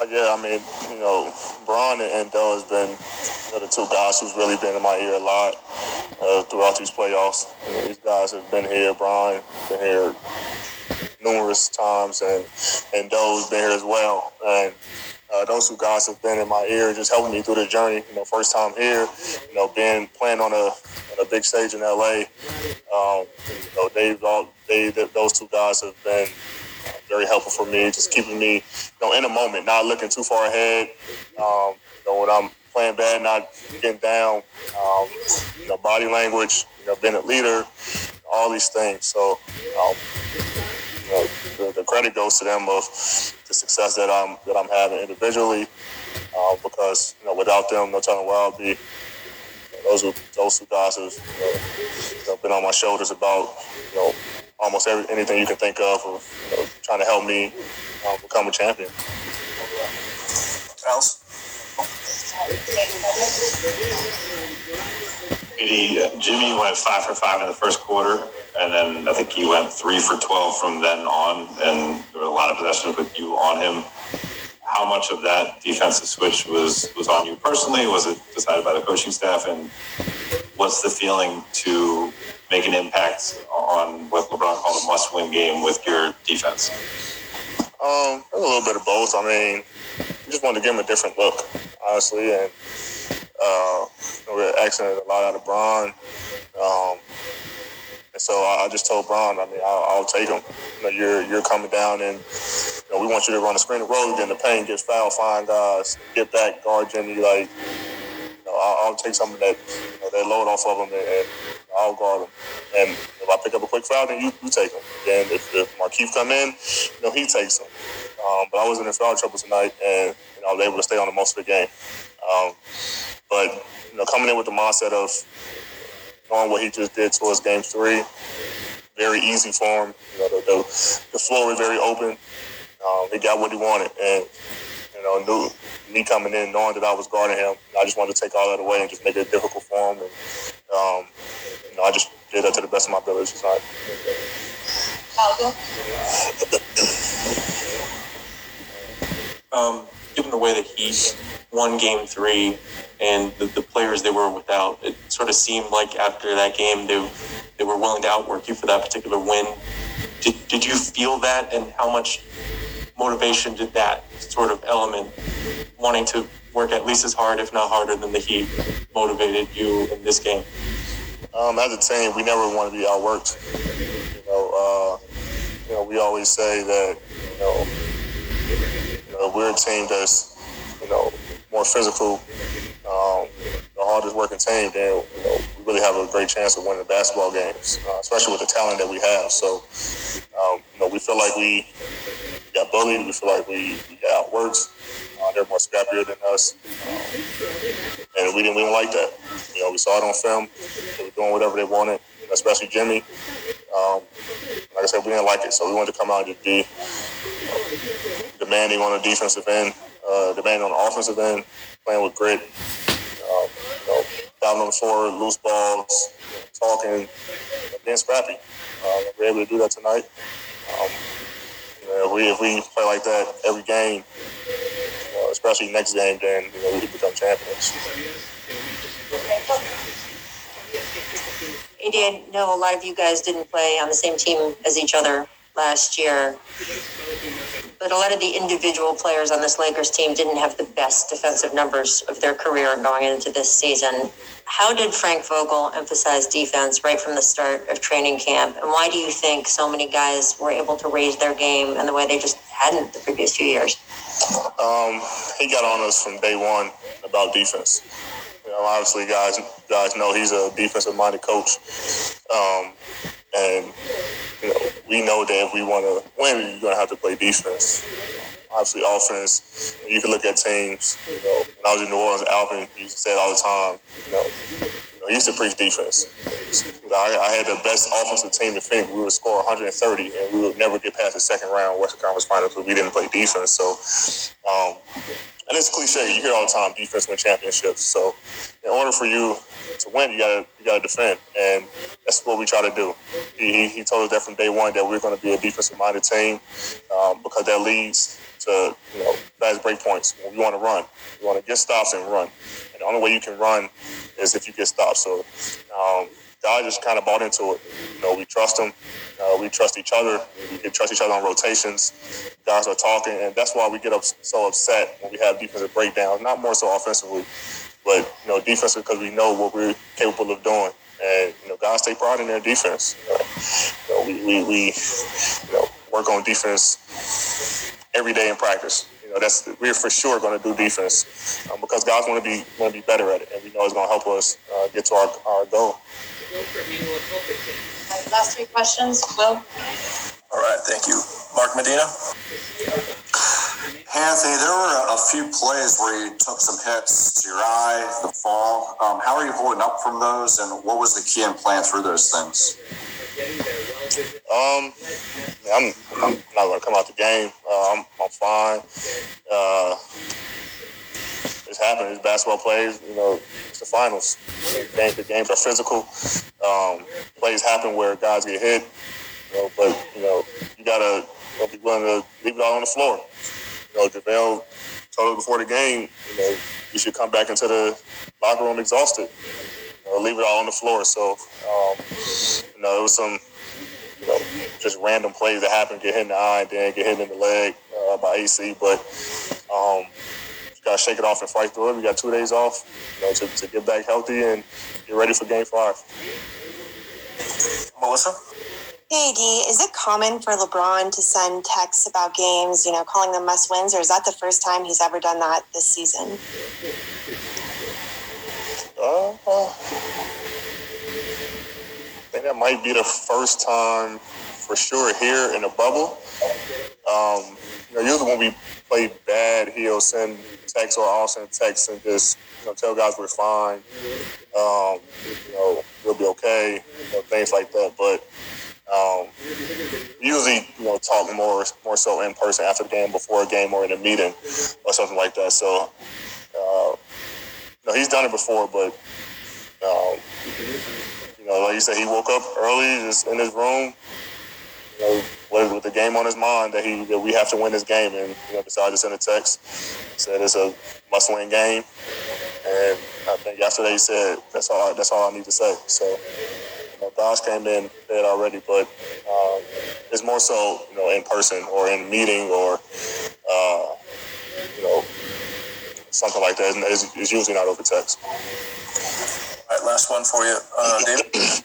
Yeah, I mean, you know, Bron and Dell has been you know, the two guys who's really been in my ear a lot uh, throughout these playoffs. You know, these guys have been here. Bron been here numerous times, and and Doe's been here as well. And uh, those two guys have been in my ear, just helping me through the journey. You know, first time here, you know, being playing on a on a big stage in LA. Um, you know, they've all they those two guys have been very helpful for me, just keeping me, you know, in a moment, not looking too far ahead. Um, you know, when I'm playing bad, not getting down. Um, you know, body language, you know, being a leader, all these things. So, um, you know, the, the, credit goes to them of the success that I'm that I'm having individually, uh, because you know, without them, no telling where I'll be. those those two guys have you know, been on my shoulders about you know almost every, anything you can think of, of you know, trying to help me um, become a champion. What Else? AD, Jimmy went five for five in the first quarter, and then I think he went three for 12 from then on, and there were a lot of possessions with you on him. How much of that defensive switch was, was on you personally? Was it decided by the coaching staff? And what's the feeling to make an impact on what LeBron called a must win game with your defense? Um, a little bit of both. I mean, we just wanted to give him a different look, honestly, and uh, we are asking a lot out of Bron. Um, and so I, just told Bron, I mean, I'll, I'll take him. You know, you're you're coming down, and you know, we want you to run the screen and get in the paint, get foul, find guys, get back, guard Jimmy. Like, I'll, I'll take some of that, you know, that load off of them, and, and I'll guard them. And if I pick up a quick foul, then you, you take them. Then if, if Markieff come in, you know, he takes them. Um, but I wasn't in foul trouble tonight, and you know, I was able to stay on the most of the game. Um, but you know, coming in with the mindset of knowing what he just did towards Game Three, very easy for him. You know, the, the, the floor was very open. Um, he got what he wanted, and you know, knew me coming in, knowing that I was guarding him. I just wanted to take all that away and just make it difficult for him. And um, you know, I just did that to the best of my ability tonight. Um, given the way that he won game three and the, the, players they were without, it sort of seemed like after that game they, they were willing to outwork you for that particular win. Did, did you feel that and how much motivation did that sort of element, wanting to work at least as hard, if not harder than the Heat, motivated you in this game? Um, as a team, we never want to be outworked. You know, uh, you know, we always say that you know, you know we're a team that's you know more physical, um, the hardest working team. Then you know, we really have a great chance of winning the basketball games, uh, especially with the talent that we have. So, um, you know, we feel like we got bullied. We feel like we, we got outworked. Uh, they're more scrappier than us, um, and we didn't, we didn't like that. You know, we saw it on film. They were doing whatever they wanted, especially Jimmy. Um, like I said, we didn't like it, so we wanted to come out and be demanding on the defensive end, uh, demanding on the offensive end, playing with grit. Um, you know, down on the floor, loose balls, talking, being scrappy. Um, we are able to do that tonight. Um, if we if we play like that every game, you know, especially next game, then you know we can become champions. I know a lot of you guys didn't play on the same team as each other last year, but a lot of the individual players on this Lakers team didn't have the best defensive numbers of their career going into this season. How did Frank Vogel emphasize defense right from the start of training camp? And why do you think so many guys were able to raise their game in the way they just hadn't the previous few years? Um, he got on us from day one about defense. You know, obviously, guys guys know he's a defensive minded coach, um, and you know we know that if we want to win, you're going to have to play defense. Obviously, offense. You can look at teams. You know, when I was in New Orleans, Alvin used to say it all the time. You know, you know he used to preach defense. I, I had the best offensive team in Phoenix. We would score 130, and we would never get past the second round Western Conference Finals because we didn't play defense. So, um, and it's cliche. You hear all the time, defense win championships. So, in order for you to win, you gotta you gotta defend, and that's what we try to do. He, he, told us that from day one that we're going to be a defensive minded team um, because that leads to you know fast break points. When we want to run, we want to get stops and run, and the only way you can run is if you get stopped. So. Um, just kind of bought into it. You know, we trust them. Uh, we trust each other. We can trust each other on rotations. Guys are talking, and that's why we get up so upset when we have defensive breakdowns. Not more so offensively, but you know, defensive because we know what we're capable of doing. And you know, guys take pride in their defense. You know, we, we, we you know work on defense every day in practice. You know, that's we're for sure going to do defense um, because guys want to be want to be better at it, and we know it's going to help us uh, get to our, our goal. Last three questions, Will. All right, thank you. Mark Medina. Anthony, there were a few plays where you took some hits to your eye, the fall. Um, how are you holding up from those, and what was the key and plan through those things? Um, I'm, I'm not going to come out the game. Uh, I'm, I'm fine. Uh, it's happening. It's basketball plays. You know, it's the finals. Games, the games are physical. Um, plays happen where guys get hit. Know, but you know, you gotta you be willing to leave it all on the floor. You know, JaVale told us before the game, you know, you should come back into the locker room exhausted. You know, leave it all on the floor. So, um, you know, it was some, you know, just random plays that happened, get hit in the eye, and then get hit in the leg uh, by AC. But um, you got to shake it off and fight through it. We got two days off, you know, to, to get back healthy and get ready for Game Five. Melissa. Hey, D, is it common for LeBron to send texts about games, you know, calling them must wins, or is that the first time he's ever done that this season? Uh, I think that might be the first time for sure here in the bubble. Um, you know, usually when we play bad, he'll send texts or I'll send texts and just you know tell guys we're fine. Um, you know, we'll be okay. You know, things like that. But um, usually, you know, talk more more so in person after the game, before a game, or in a meeting, or something like that. So, uh, you know, he's done it before, but um, you know, like you said, he woke up early, just in his room, you know, with, with the game on his mind that he that we have to win this game, and you know, decided to send a text, said it's a must-win game, and I think yesterday he said that's all that's all I need to say. So, you know, guys came in dead already, but um, it's more so you know in person or in meeting or uh, you know something like that. It's, it's usually not over text. All right, last one for you, uh, David.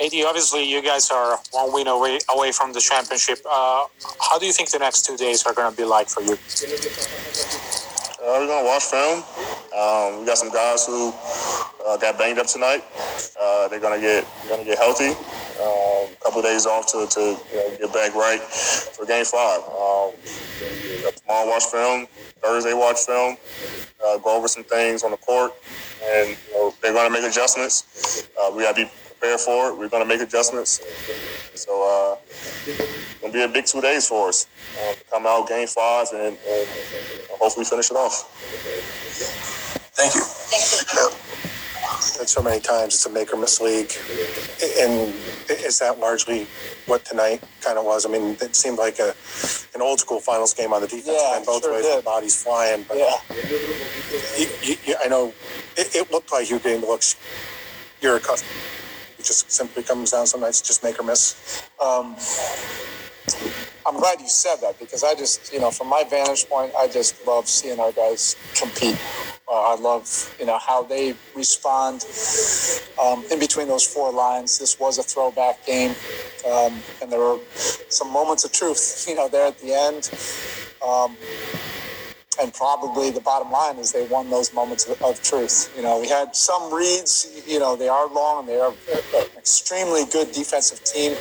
AD, obviously you guys are one win away away from the championship. Uh, how do you think the next two days are going to be like for you? Uh, we're gonna watch film. Um, we got some guys who uh, got banged up tonight. Uh, they're gonna get gonna get healthy. Um, a couple of days off to, to you know, get back right for Game Five. Um, tomorrow watch film. Thursday watch film. Uh, go over some things on the court, and you know, they're gonna make adjustments. Uh, we gotta be prepared for it. We're gonna make adjustments. So uh, it's gonna be a big two days for us. Um, come out Game Five and, and hopefully finish it off. Thank you. Thank And so many times it's a make or miss league. And is that largely what tonight kind of was? I mean, it seemed like a an old school finals game on the defense Yeah, end, both sure ways, did. the bodies flying. But Yeah. you, you, you, I know it, it looked like you were getting the looks you're accustomed. It just simply comes down some nights just make or miss. Um, I'm glad you said that because I just, you know, from my vantage point, I just love seeing our guys compete. Uh, I love, you know, how they respond um, in between those four lines. This was a throwback game, um, and there were some moments of truth, you know, there at the end. Um, and probably the bottom line is they won those moments of, of truth. You know, we had some reads. You know, they are long. And they are an extremely good defensive team.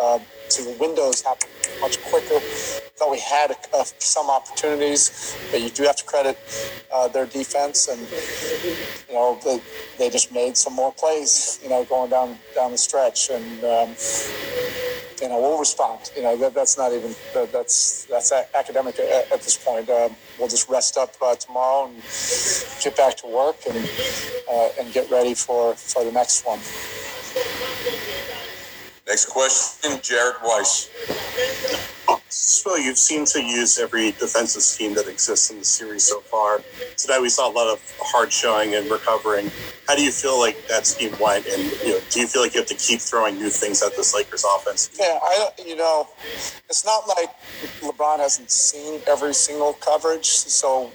Uh, so the windows happen much quicker. Thought we had some opportunities, but you do have to credit uh, their defense, and you know the, they just made some more plays. You know, going down down the stretch, and um, you know we'll respond. You know that, that's not even that, that's that's academic at, at this point. Uh, we'll just rest up uh, tomorrow and get back to work and uh, and get ready for for the next one. Next question, Jared Weiss. So you've seemed to use every defensive scheme that exists in the series so far. Today we saw a lot of hard showing and recovering. How do you feel like that scheme went? And you know, do you feel like you have to keep throwing new things at this Lakers offense? Yeah, I you know, it's not like LeBron hasn't seen every single coverage, so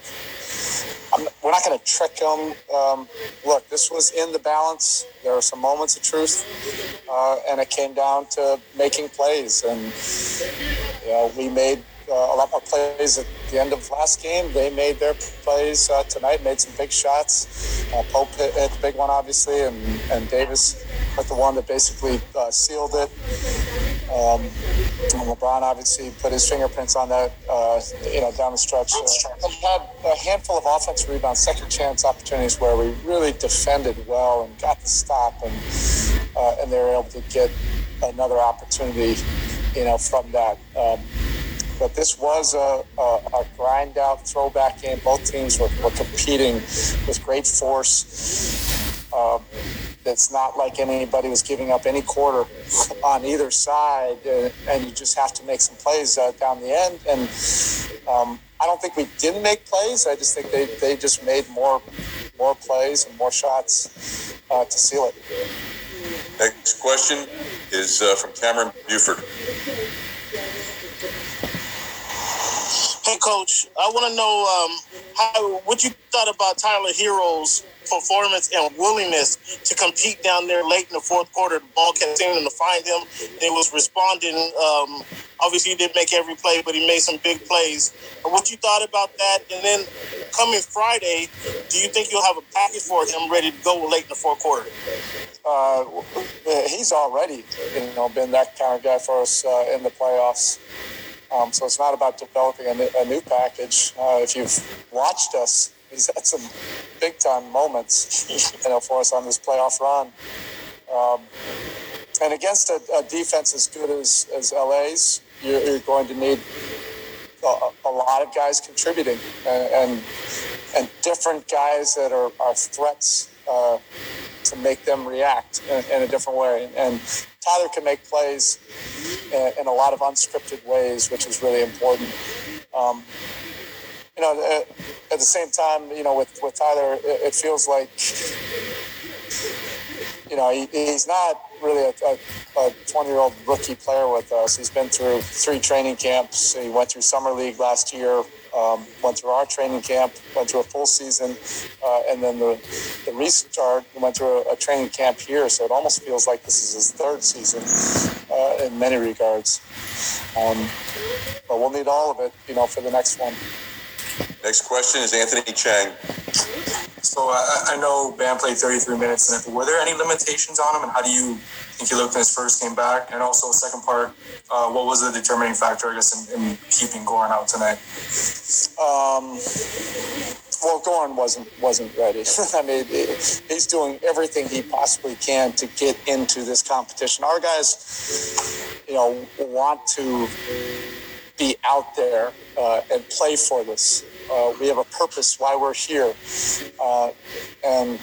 I'm, we're not going to trick them. Um, look, this was in the balance. There are some moments of truth, uh, and it came down to making plays. And you know, we made uh, a lot more plays at the end of last game. They made their plays uh, tonight, made some big shots. Uh, Pope hit, hit, the big one, obviously, and, and Davis hit the one that basically uh, sealed it. Um, LeBron obviously put his fingerprints on that, uh, you know, down the stretch. Uh, had a handful of offensive rebounds, second chance opportunities where we really defended well and got the stop, and uh, and they were able to get another opportunity, you know, from that. Um, but this was a, a, a, grind out throwback game. Both teams were, were competing with great force. Um, it's not like anybody was giving up any quarter on either side, uh, and you just have to make some plays uh, down the end. And um, I don't think we didn't make plays. I just think they, they just made more more plays and more shots uh, to seal it. Next question is uh, from Cameron Buford. Hey, Coach, I want to know um, how what you thought about Tyler Herro's performance and willingness to compete down there late in the fourth quarter. The ball kept seeming to find him. They was responding. Um, obviously, he didn't make every play, but he made some big plays. What you thought about that? And then coming Friday, do you think you'll have a package for him ready to go late in the fourth quarter? Uh, he's already, you know, been that kind of guy for us uh, in the playoffs. Um, so it's not about developing a, a new package. Uh, if you've watched us, he's had some big time moments, you know, for us on this playoff run. Um, and against a, a, defense as good as, as LA's, you're, you're going to need a, a, lot of guys contributing and, and, and different guys that are, are threats uh, to make them react in, in, a different way. And Tyler can make plays in, a lot of unscripted ways, which is really important. Um, you know, at, the same time, you know, with, with Tyler, it, it feels like, you know, he, he's not really a 20 year old rookie player with us. He's been through three training camps. He went through Summer League last year, um, went through our training camp, went through a full season, uh, and then the, the restart went through a, a, training camp here. So it almost feels like this is his third season uh, in many regards. Um, but we'll need all of it, you know, for the next one. Next question is Anthony Chiang. So uh, I know Bam played 33 minutes. And it were there any limitations on him, and how do you think he looked in his first game back? And also, second part, uh, what was the determining factor, I guess, in, in keeping Goran out tonight? Um, well, Goran wasn't wasn't ready. I mean, he's doing everything he possibly can to get into this competition. Our guys, you know, want to be out there uh, and play for this. Uh, we have a purpose why we're here, uh, and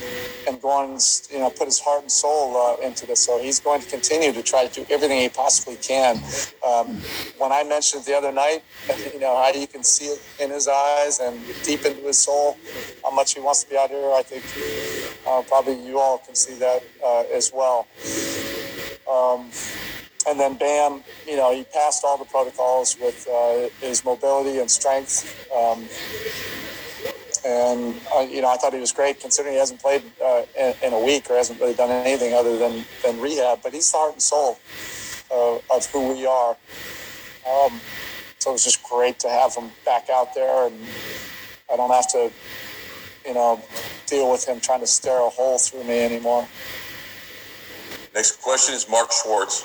and Goran's you know put his heart and soul uh, into this. So he's going to continue to try to do everything he possibly can. Um, when I mentioned the other night, you know how you can see it in his eyes and deep into his soul, how much he wants to be out here. I think uh, probably you all can see that uh, as well. Um, and then Bam, you know, he passed all the protocols with uh, his mobility and strength. Um, and uh, you know, I thought he was great considering he hasn't played uh, in, in, a week or hasn't really done anything other than, than rehab. But he's the heart and soul of who we are. Um, so it was just great to have him back out there and I don't have to, you know, deal with him trying to stare a hole through me anymore. Next question is Mark Schwartz.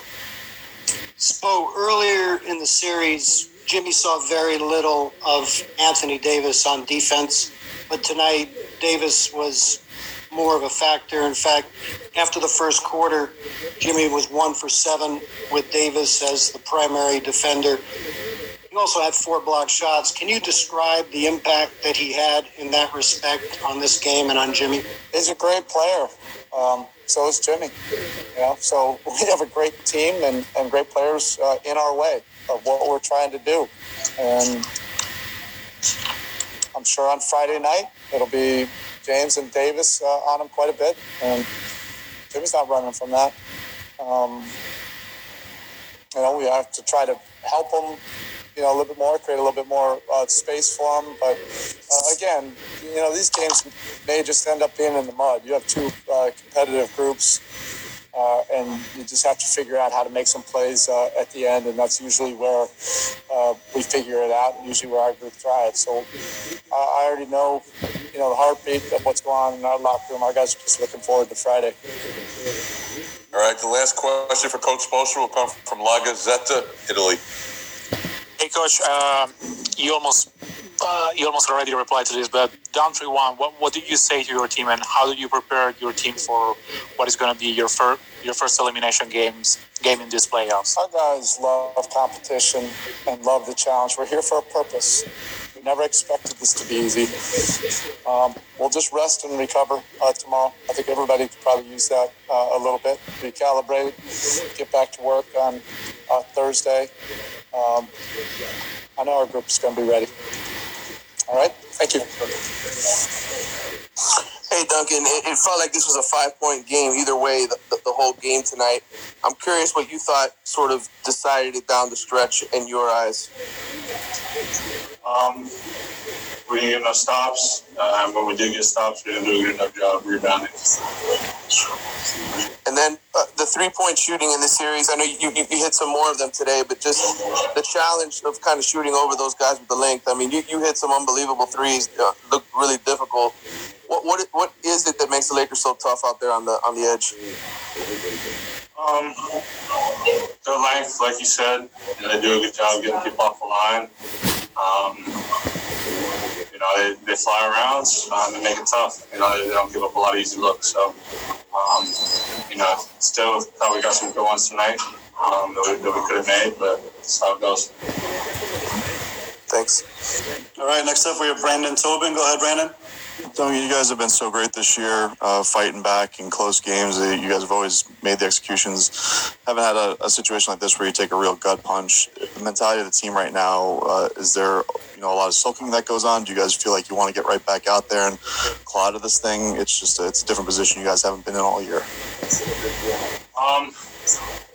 Spo, earlier in the series, Jimmy saw very little of Anthony Davis on defense, but tonight Davis was more of a factor. In fact, after the first quarter, Jimmy was one for seven with Davis as the primary defender. He also had four blocked shots. Can you describe the impact that he had in that respect on this game and on Jimmy? He's a great player. Um, so is Jimmy. You know, so we have a great team and, and great players uh, in our way of what we're trying to do. And I'm sure on Friday night it'll be James and Davis uh, on him quite a bit, and Jimmy's not running from that. Um, you know, we have to try to help him, you know, a little bit more, create a little bit more uh, space for them. But uh, again, you know, these games may just end up being in the mud. You have two uh, competitive groups. Uh, and you just have to figure out how to make some plays uh, at the end, and that's usually where uh, we figure it out. and Usually, where our group thrives. So I already know, you know, the heartbeat of what's going on in our locker room. Our guys are just looking forward to Friday. All right, the last question for Coach Spoelstra will come from La Gazzetta, Italy. Hey, Coach, um, you almost uh, you almost already replied to this, but down three one, what what did you say to your team, and how did you prepare your team for what is going to be your first your first elimination games game in this playoffs? Our guys love competition and love the challenge. We're here for a purpose. We never expected this to be easy. Um, we'll just rest and recover uh, tomorrow. I think everybody could probably use that uh, a little bit. Recalibrate, get back to work on uh, Thursday. Um, I know our group is going to be ready. All right. Thank you. Hey, Duncan, it, it, felt like this was a five point game either way, the, the, the, whole game tonight. I'm curious what you thought sort of decided it down the stretch in your eyes. Um, we didn't get enough stops. Uh, when we did get stops, we didn't do a good enough job rebounding. And then uh, the three point shooting in the series, I know you, you, you, hit some more of them today, but just the challenge of kind of shooting over those guys with the length. I mean, you, you hit some unbelievable threes, uh, looked really difficult. What, what what is it that makes the Lakers so tough out there on the on the edge? Um, their length, like you said, they do a good job getting people off the line. Um, you know, they, they fly around um, and make it tough. You know, they, they, don't give up a lot of easy looks. So, um, you know, still thought we got some good ones tonight um, that, we, that we could have made, but that's how it goes. Thanks. All right, next up we have Brandon Tobin. Go ahead, Brandon. Duncan, you guys have been so great this year, uh, fighting back in close games. You guys have always made the executions. Haven't had a, a, situation like this where you take a real gut punch. The mentality of the team right now uh, is there, you know, a lot of sulking that goes on. Do you guys feel like you want to get right back out there and claw of this thing? It's just a, it's a different position you guys haven't been in all year. Um,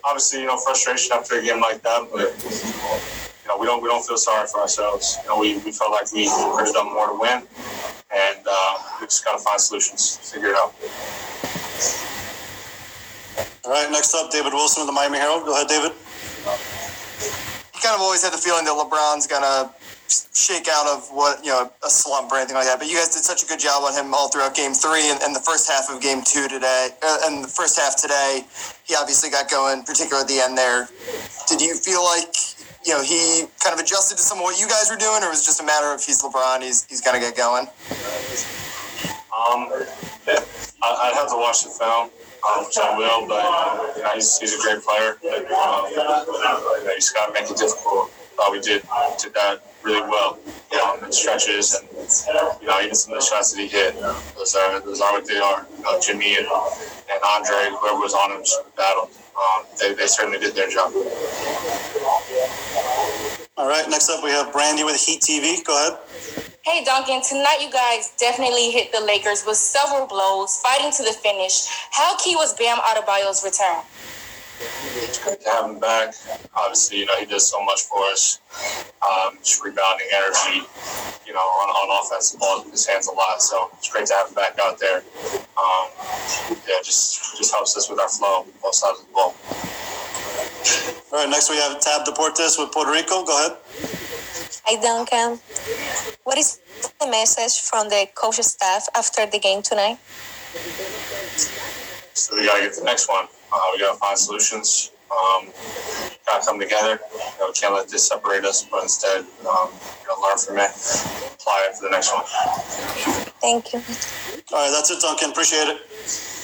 obviously, you know, frustration after a game like that, but you know, we don't we don't feel sorry for ourselves. You know, we, we felt like we could have done more to win, and uh, we just got to find solutions, figure it out. All right, next up, David Wilson of the Miami Herald. Go ahead, David. You kind of always had the feeling that LeBron's gonna shake out of what you know a slump or anything like that. But you guys did such a good job on him all throughout Game Three and, and the first half of Game Two today. Uh, and the first half today, he obviously got going, particularly at the end there. Did you feel like you know, he kind of adjusted to some of what you guys were doing, or was it just a matter of he's LeBron, he's he's gonna get going? Um, I'd have to watch the film, um, which I will, but you know, he's, he's a great player. But, um, you know, he's got to make it difficult. Thought we did did that really well, you know, in stretches and you know even some of the shots that he hit, those are those are what they are. You know, Jimmy and, and Andre, whoever was on him, battled. Um, they, they certainly did their job. All right, next up we have Brandy with Heat TV. Go ahead. Hey Duncan, tonight you guys definitely hit the Lakers with several blows, fighting to the finish. How key was Bam Adebayo's return? It's great to have him back. Obviously, you know, he does so much for us. Um, just rebounding energy, you know, on, on offense, the ball in his hands a lot. So it's great to have him back out there. Um, yeah, just just helps us with our flow, both sides of the ball. All right, next we have Tab Deportes with Puerto Rico. Go ahead. Hi, Duncan. What is the message from the coach staff after the game tonight? So we got to get the next one. Uh, we got to find solutions. Um, got to come together. You know, we can't let this separate us, but instead, um, you know, learn from it, apply it for the next one. Thank you. All right, that's it, Duncan. Appreciate it.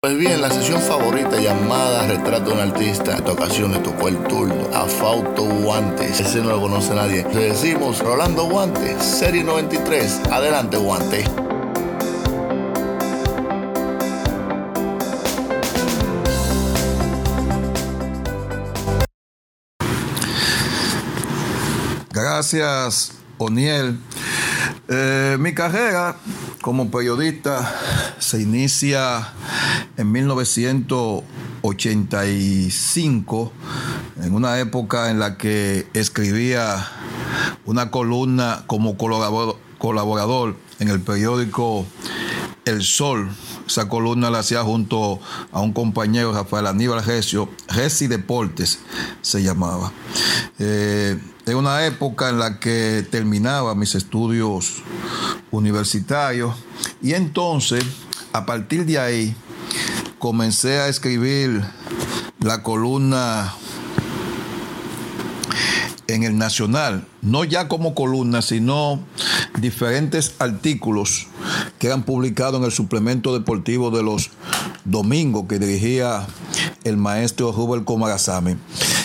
Pues bien, la sesión favorita llamada Retrato de un Artista, en esta ocasión le tocó el turno a Fausto Guantes. Ese no lo conoce nadie. Le decimos Rolando Guantes, Serie 93. Adelante, Guante. Gracias, Oniel. Eh, mi carrera como periodista se inicia en 1985, en una época en la que escribía una columna como colaborador, en el periódico El Sol. Esa columna la hacía junto a un compañero, Rafael Aníbal Recio, Reci Deportes se llamaba. Eh, en una época en la que terminaba mis estudios universitarios. Y entonces, a partir de ahí, comencé a escribir la columna en el Nacional, no ya como columna, sino diferentes artículos que eran publicados en el suplemento deportivo de los domingos que dirigía el maestro Rubel Comarazame.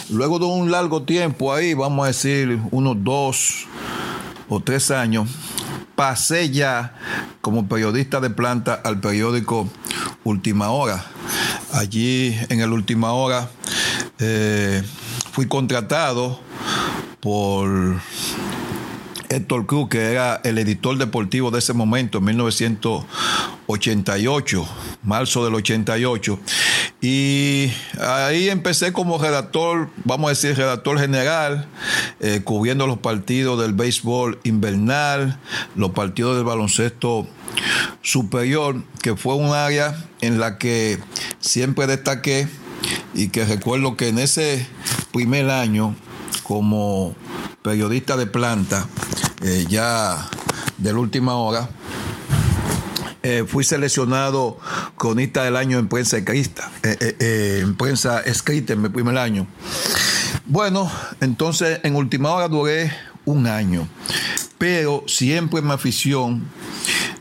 Luego de un largo tiempo ahí, vamos a decir unos dos o tres años, pasé ya como periodista de planta al periódico Última Hora. Allí en el Última Hora eh, fui contratado por Héctor Cruz, que era el editor deportivo de ese momento, en 1988, marzo del 88. Y ahí empecé como redactor, vamos a decir, redactor general, eh, cubriendo los partidos del béisbol invernal, los partidos del baloncesto superior, que fue un área en la que siempre destaqué y que recuerdo que en ese primer año como periodista de planta, eh, ya de la última hora, eh, fui seleccionado cronista del año en prensa escrita, eh, en prensa escrita en mi primer año. Bueno, entonces en última hora duré un año, pero siempre mi afición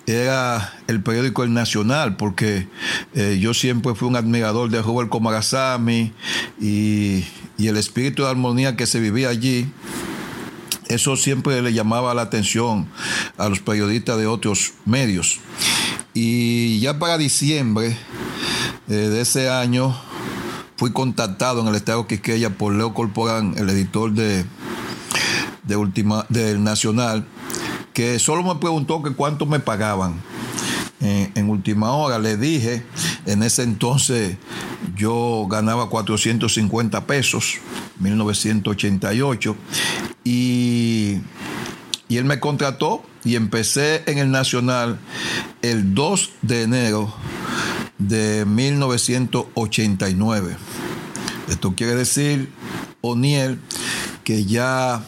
era el periódico El Nacional, porque yo siempre fui un admirador de Robert Comarazami y, y el espíritu de armonía que se vivía allí eso siempre le llamaba la atención a los periodistas de otros medios. Y ya para diciembre eh, de ese año fui contactado en el estado Quisqueya por Leo Corporán, el editor de, de del Nacional, que solo me preguntó que cuánto me pagaban. En, en, última hora le dije, en ese entonces yo ganaba 450 pesos, 1988, y, y él me contrató y empecé en el Nacional el 2 de enero de 1989. Esto quiere decir, Oniel, que ya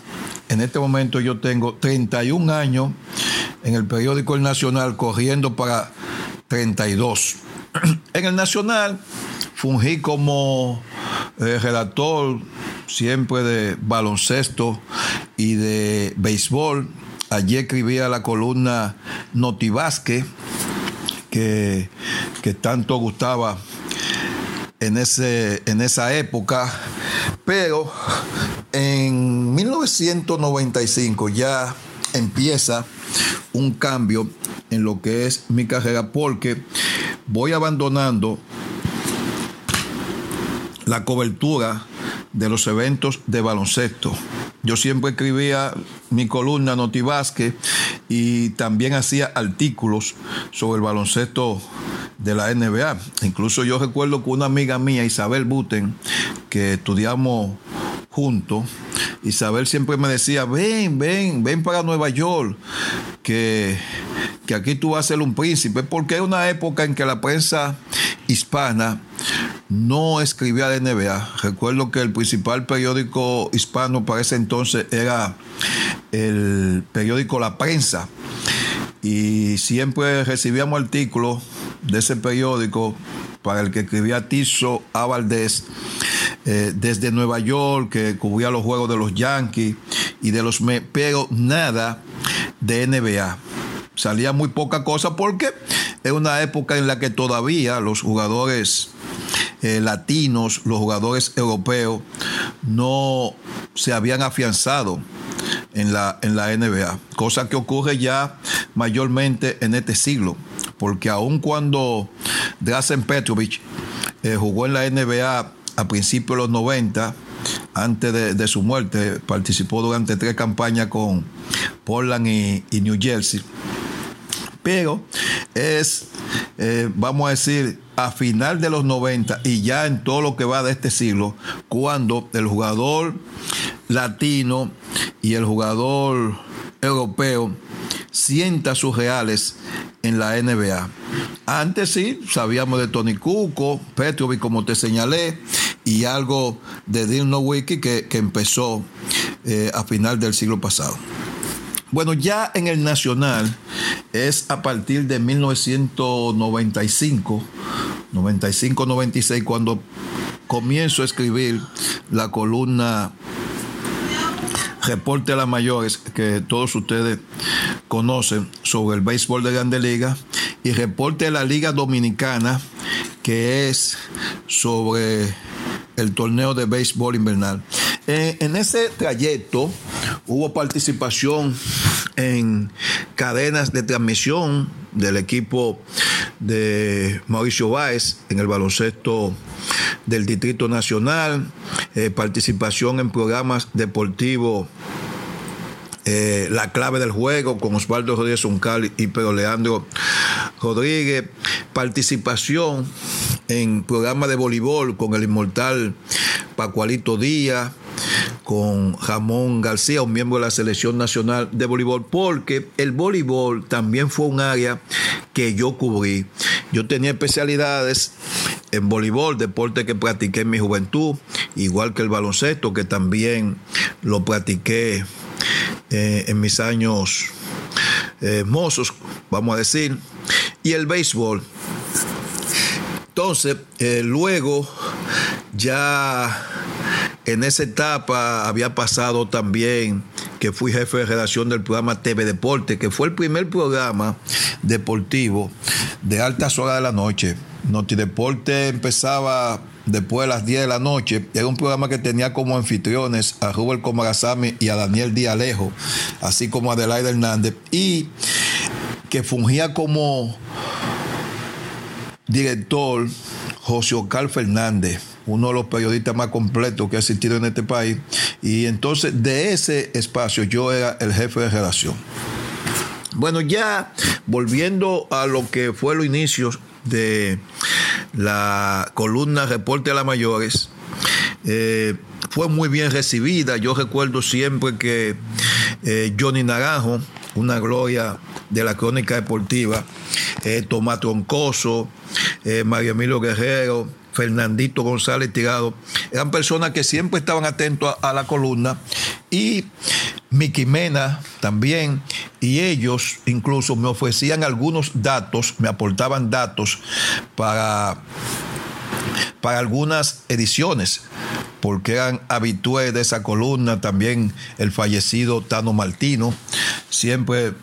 en este momento yo tengo 31 años en el periódico El Nacional corriendo para 32. En el Nacional fungí como eh, redactor siempre de baloncesto y de béisbol. Allí escribía la columna Notibasque, que, que tanto gustaba en, ese, en esa época. Pero en 1995 ya empieza un cambio en lo que es mi carrera porque voy abandonando la cobertura de los eventos de baloncesto. Yo siempre escribía mi columna Notibasque y también hacía artículos sobre el baloncesto de la NBA. Incluso yo recuerdo que una amiga mía, Isabel Buten, que estudiamos juntos, Isabel siempre me decía, ven, ven, ven para Nueva York, que, que aquí tú vas a ser un príncipe, porque es una época en que la prensa hispana no escribía de NBA. Recuerdo que el principal periódico hispano para ese entonces era el periódico La Prensa y siempre recibíamos artículos de ese periódico para el que escribía Tiso A. Eh, desde Nueva York, que cubría los juegos de los Yankees y de los Mets, pero nada de NBA. Salía muy poca cosa porque es una época en la que todavía los jugadores eh, latinos, los jugadores europeos, no se habían afianzado en la, en la NBA, cosa que ocurre ya mayormente en este siglo, porque aun cuando Drazen Petrovic eh, jugó en la NBA a principios de los 90, antes de, su muerte, participó durante tres campañas con Portland y, New Jersey. Pero es, eh, vamos a decir, a final de los 90 y ya en todo lo que va de este siglo, cuando el jugador latino y el jugador europeo sienta sus reales en la NBA. Antes sí, sabíamos de Tony Cuco, Petrovic, como te señalé, y algo de Dino Wiki que, que empezó eh, a final del siglo pasado. Bueno, ya en el Nacional es a partir de 1995, 95-96, cuando comienzo a escribir la columna Reporte a las Mayores, que todos ustedes conocen sobre el béisbol de Grande Liga, y Reporte a la Liga Dominicana, que es sobre el torneo de béisbol invernal. Eh, en ese trayecto hubo participación en cadenas de transmisión del equipo de Mauricio Báez en el baloncesto del Distrito Nacional, eh, participación en programas deportivos. Eh, la clave del juego con Osvaldo Rodríguez Uncal y Pedro Leandro Rodríguez, participación en programas de voleibol con el inmortal Pacualito Díaz, con Ramón García, un miembro de la Selección Nacional de Voleibol, porque el voleibol también fue un área que yo cubrí. Yo tenía especialidades en voleibol, deporte que practiqué en mi juventud, igual que el baloncesto, que también lo practiqué eh, en mis años eh, mozos, vamos a decir, y el béisbol. Entonces, eh, luego ya en esa etapa había pasado también que fui jefe de redacción del programa TV Deporte, que fue el primer programa deportivo de altas horas de la noche. Noti Deporte empezaba después de las 10 de la noche. Era un programa que tenía como anfitriones a Rubén Comarazami y a Daniel Díaz Alejo, así como a Adelaide Hernández, y que fungía como director José Ocal Fernández uno de los periodistas más completos que ha existido en este país. Y entonces de ese espacio yo era el jefe de redacción. Bueno, ya volviendo a lo que fue los inicios de la columna Reporte a las Mayores, eh, fue muy bien recibida. Yo recuerdo siempre que eh, Johnny Naranjo, una gloria de la crónica deportiva, eh, Tomás Troncoso, Mario Emilio Guerrero, Fernandito González Tirado, eran personas que siempre estaban atentos a, la columna y Miki Mena también, y ellos incluso me ofrecían algunos datos, me aportaban datos para, para algunas ediciones porque eran habitués de esa columna, también el fallecido Tano Martino, siempre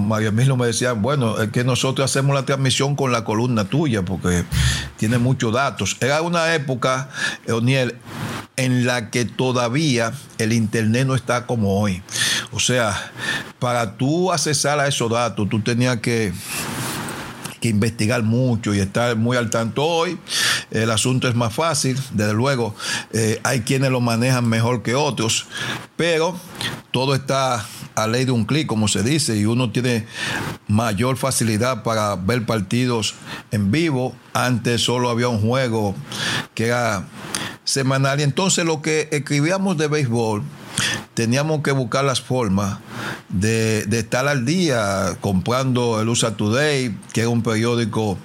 María Emilio me decían, bueno, es que nosotros hacemos la transmisión con la columna tuya, porque tiene muchos datos. Era una época, Oniel, en la que todavía el Internet no está como hoy. O sea, para tú accesar a esos datos, tú tenías que que investigar mucho y estar muy al tanto hoy. El asunto es más fácil, desde luego eh, hay quienes lo manejan mejor que otros, pero todo está a ley de un clic, como se dice, y uno tiene mayor facilidad para ver partidos en vivo. Antes solo había un juego que era semanal y entonces lo que escribíamos de béisbol teníamos que buscar las formas de, estar al día comprando el USA Today, que es un periódico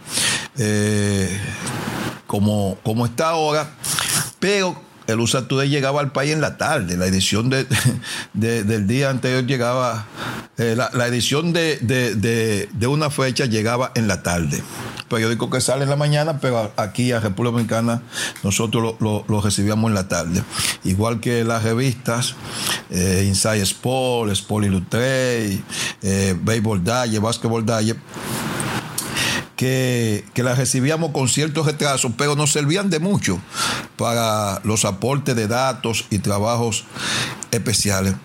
eh, como, como está ahora, pero el USA Today llegaba al país en la tarde. La edición de, del día anterior llegaba, eh, la, edición de, una fecha llegaba en la tarde. Periódico que sale en la mañana, pero aquí a República Dominicana nosotros lo, recibíamos en la tarde. Igual que las revistas, eh, Inside Sport, Sport Illustrated, eh, Baseball Diet, Basketball Diet que, que las recibíamos con ciertos retrasos, pero nos servían de mucho para los aportes de datos y trabajos especiales.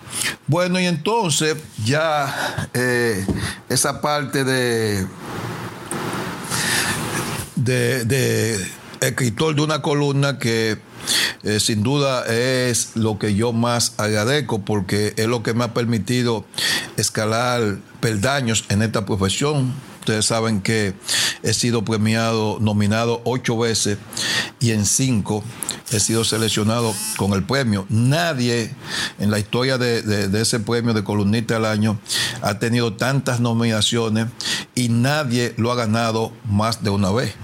Bueno, y entonces ya eh, esa parte de, de, escritor de una columna que eh, sin duda es lo que yo más agradezco porque es lo que me ha permitido escalar peldaños en esta profesión Ustedes saben que he sido premiado, nominado ocho veces y en cinco he sido seleccionado con el premio. Nadie en la historia de, ese premio de columnista del año ha tenido tantas nominaciones y nadie lo ha ganado más de una vez.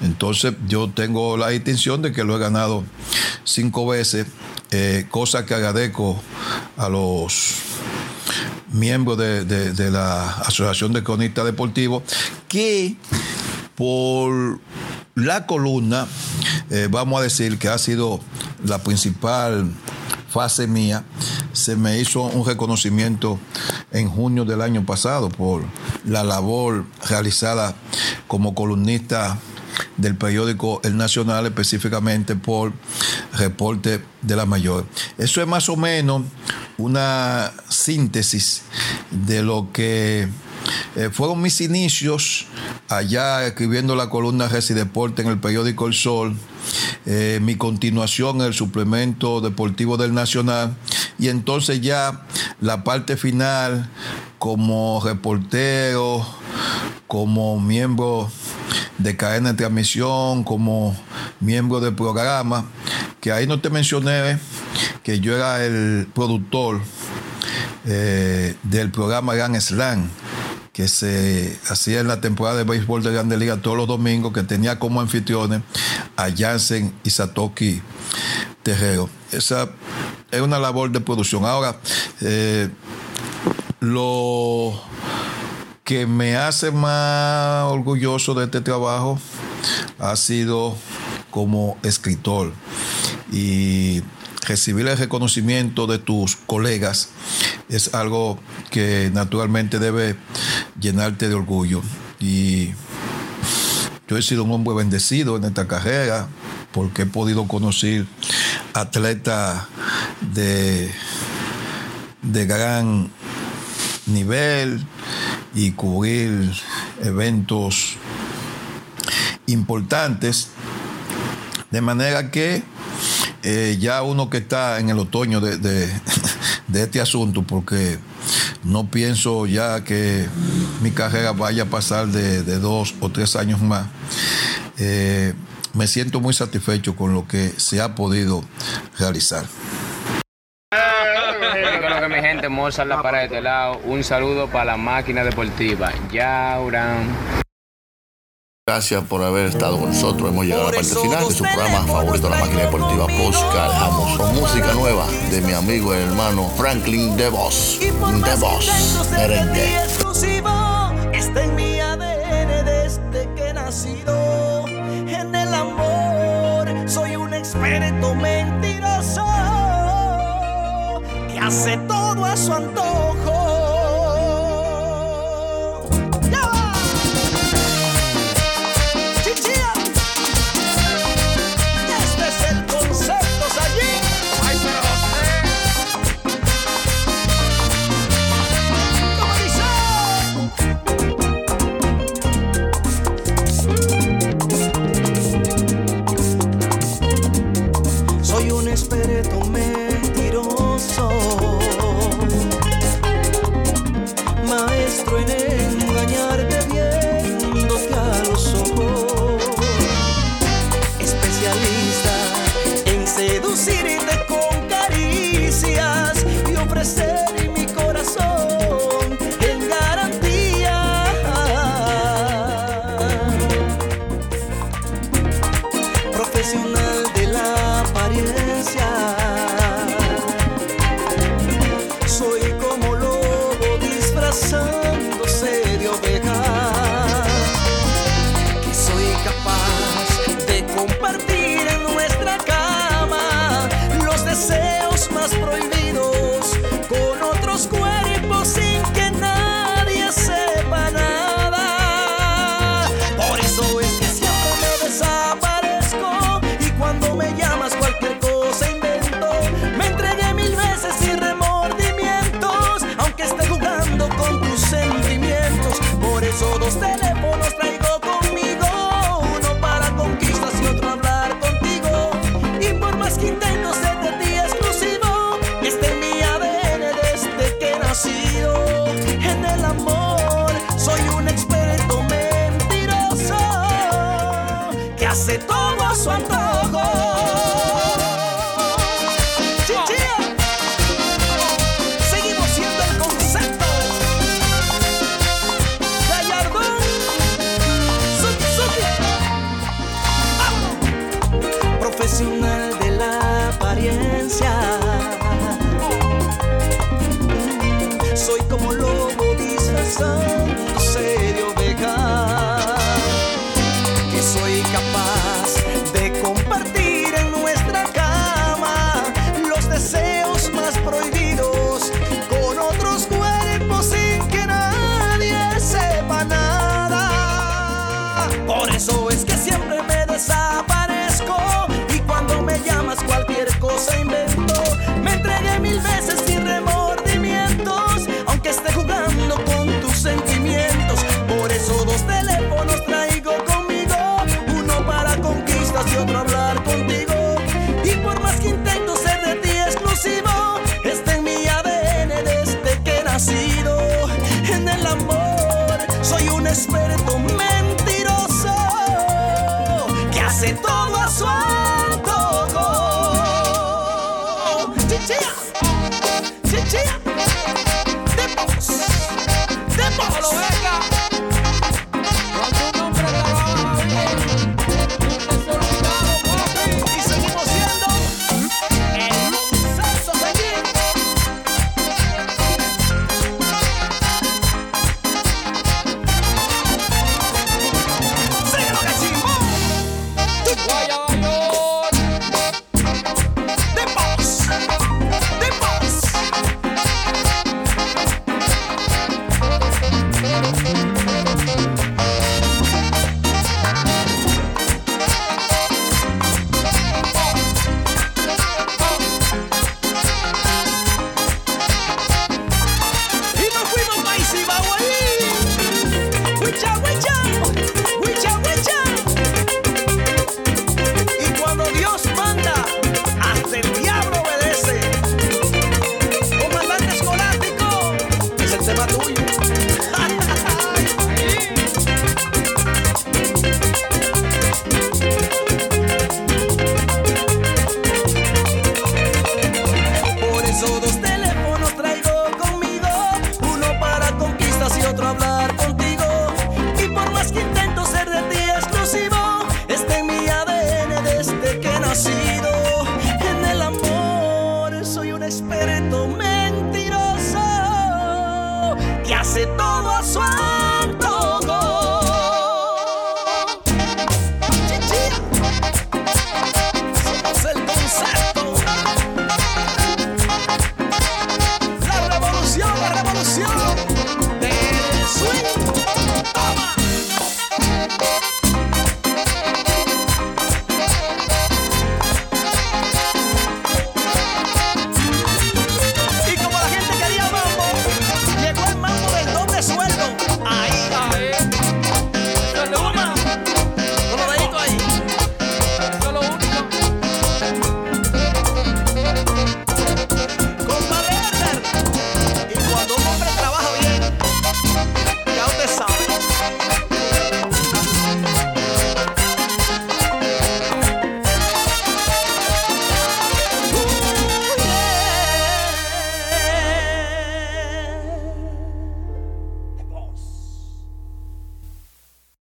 Entonces yo tengo la distinción de que lo he ganado cinco veces, eh, cosa que agradezco a los miembro de, la Asociación de Cronistas Deportivos, que por la columna, eh, vamos a decir que ha sido la principal fase mía, se me hizo un reconocimiento en junio del año pasado por la labor realizada como columnista del periódico El Nacional, específicamente por reporte de la mayor. Eso es más o menos una síntesis de lo que eh, fueron mis inicios allá escribiendo la columna Resi Deporte en el periódico El Sol, eh, mi continuación en el suplemento deportivo del Nacional y entonces ya la parte final como reportero, como miembro de cadena de transmisión, como miembro del programa, que ahí no te mencioné que yo era el productor eh, del programa Gran Slam que se hacía en la temporada de béisbol de Grande Liga todos los domingos, que tenía como anfitriones a Jansen y Satoki Terrero. Esa es una labor de producción. Ahora, eh, lo que me hace más orgulloso de este trabajo ha sido como escritor y recibir el reconocimiento de tus colegas es algo que naturalmente debe llenarte de orgullo. Y yo he sido un hombre bendecido en esta carrera porque he podido conocer atletas de, de gran nivel, y cubrir eventos importantes. De manera que eh, ya uno que está en el otoño de, este asunto, porque no pienso ya que mi carrera vaya a pasar de, dos o tres años más, eh, me siento muy satisfecho con lo que se ha podido realizar mi gente, Mozart La Para de este lado. Un saludo para la máquina deportiva. Yauran. Gracias por haber estado con nosotros. Hemos llegado a la parte final de su programa favorito, La Máquina Deportiva Postcard Jamos. Con música nueva de mi amigo y hermano Franklin DeVos. DeVos, merengue. Hace todo a su antojo.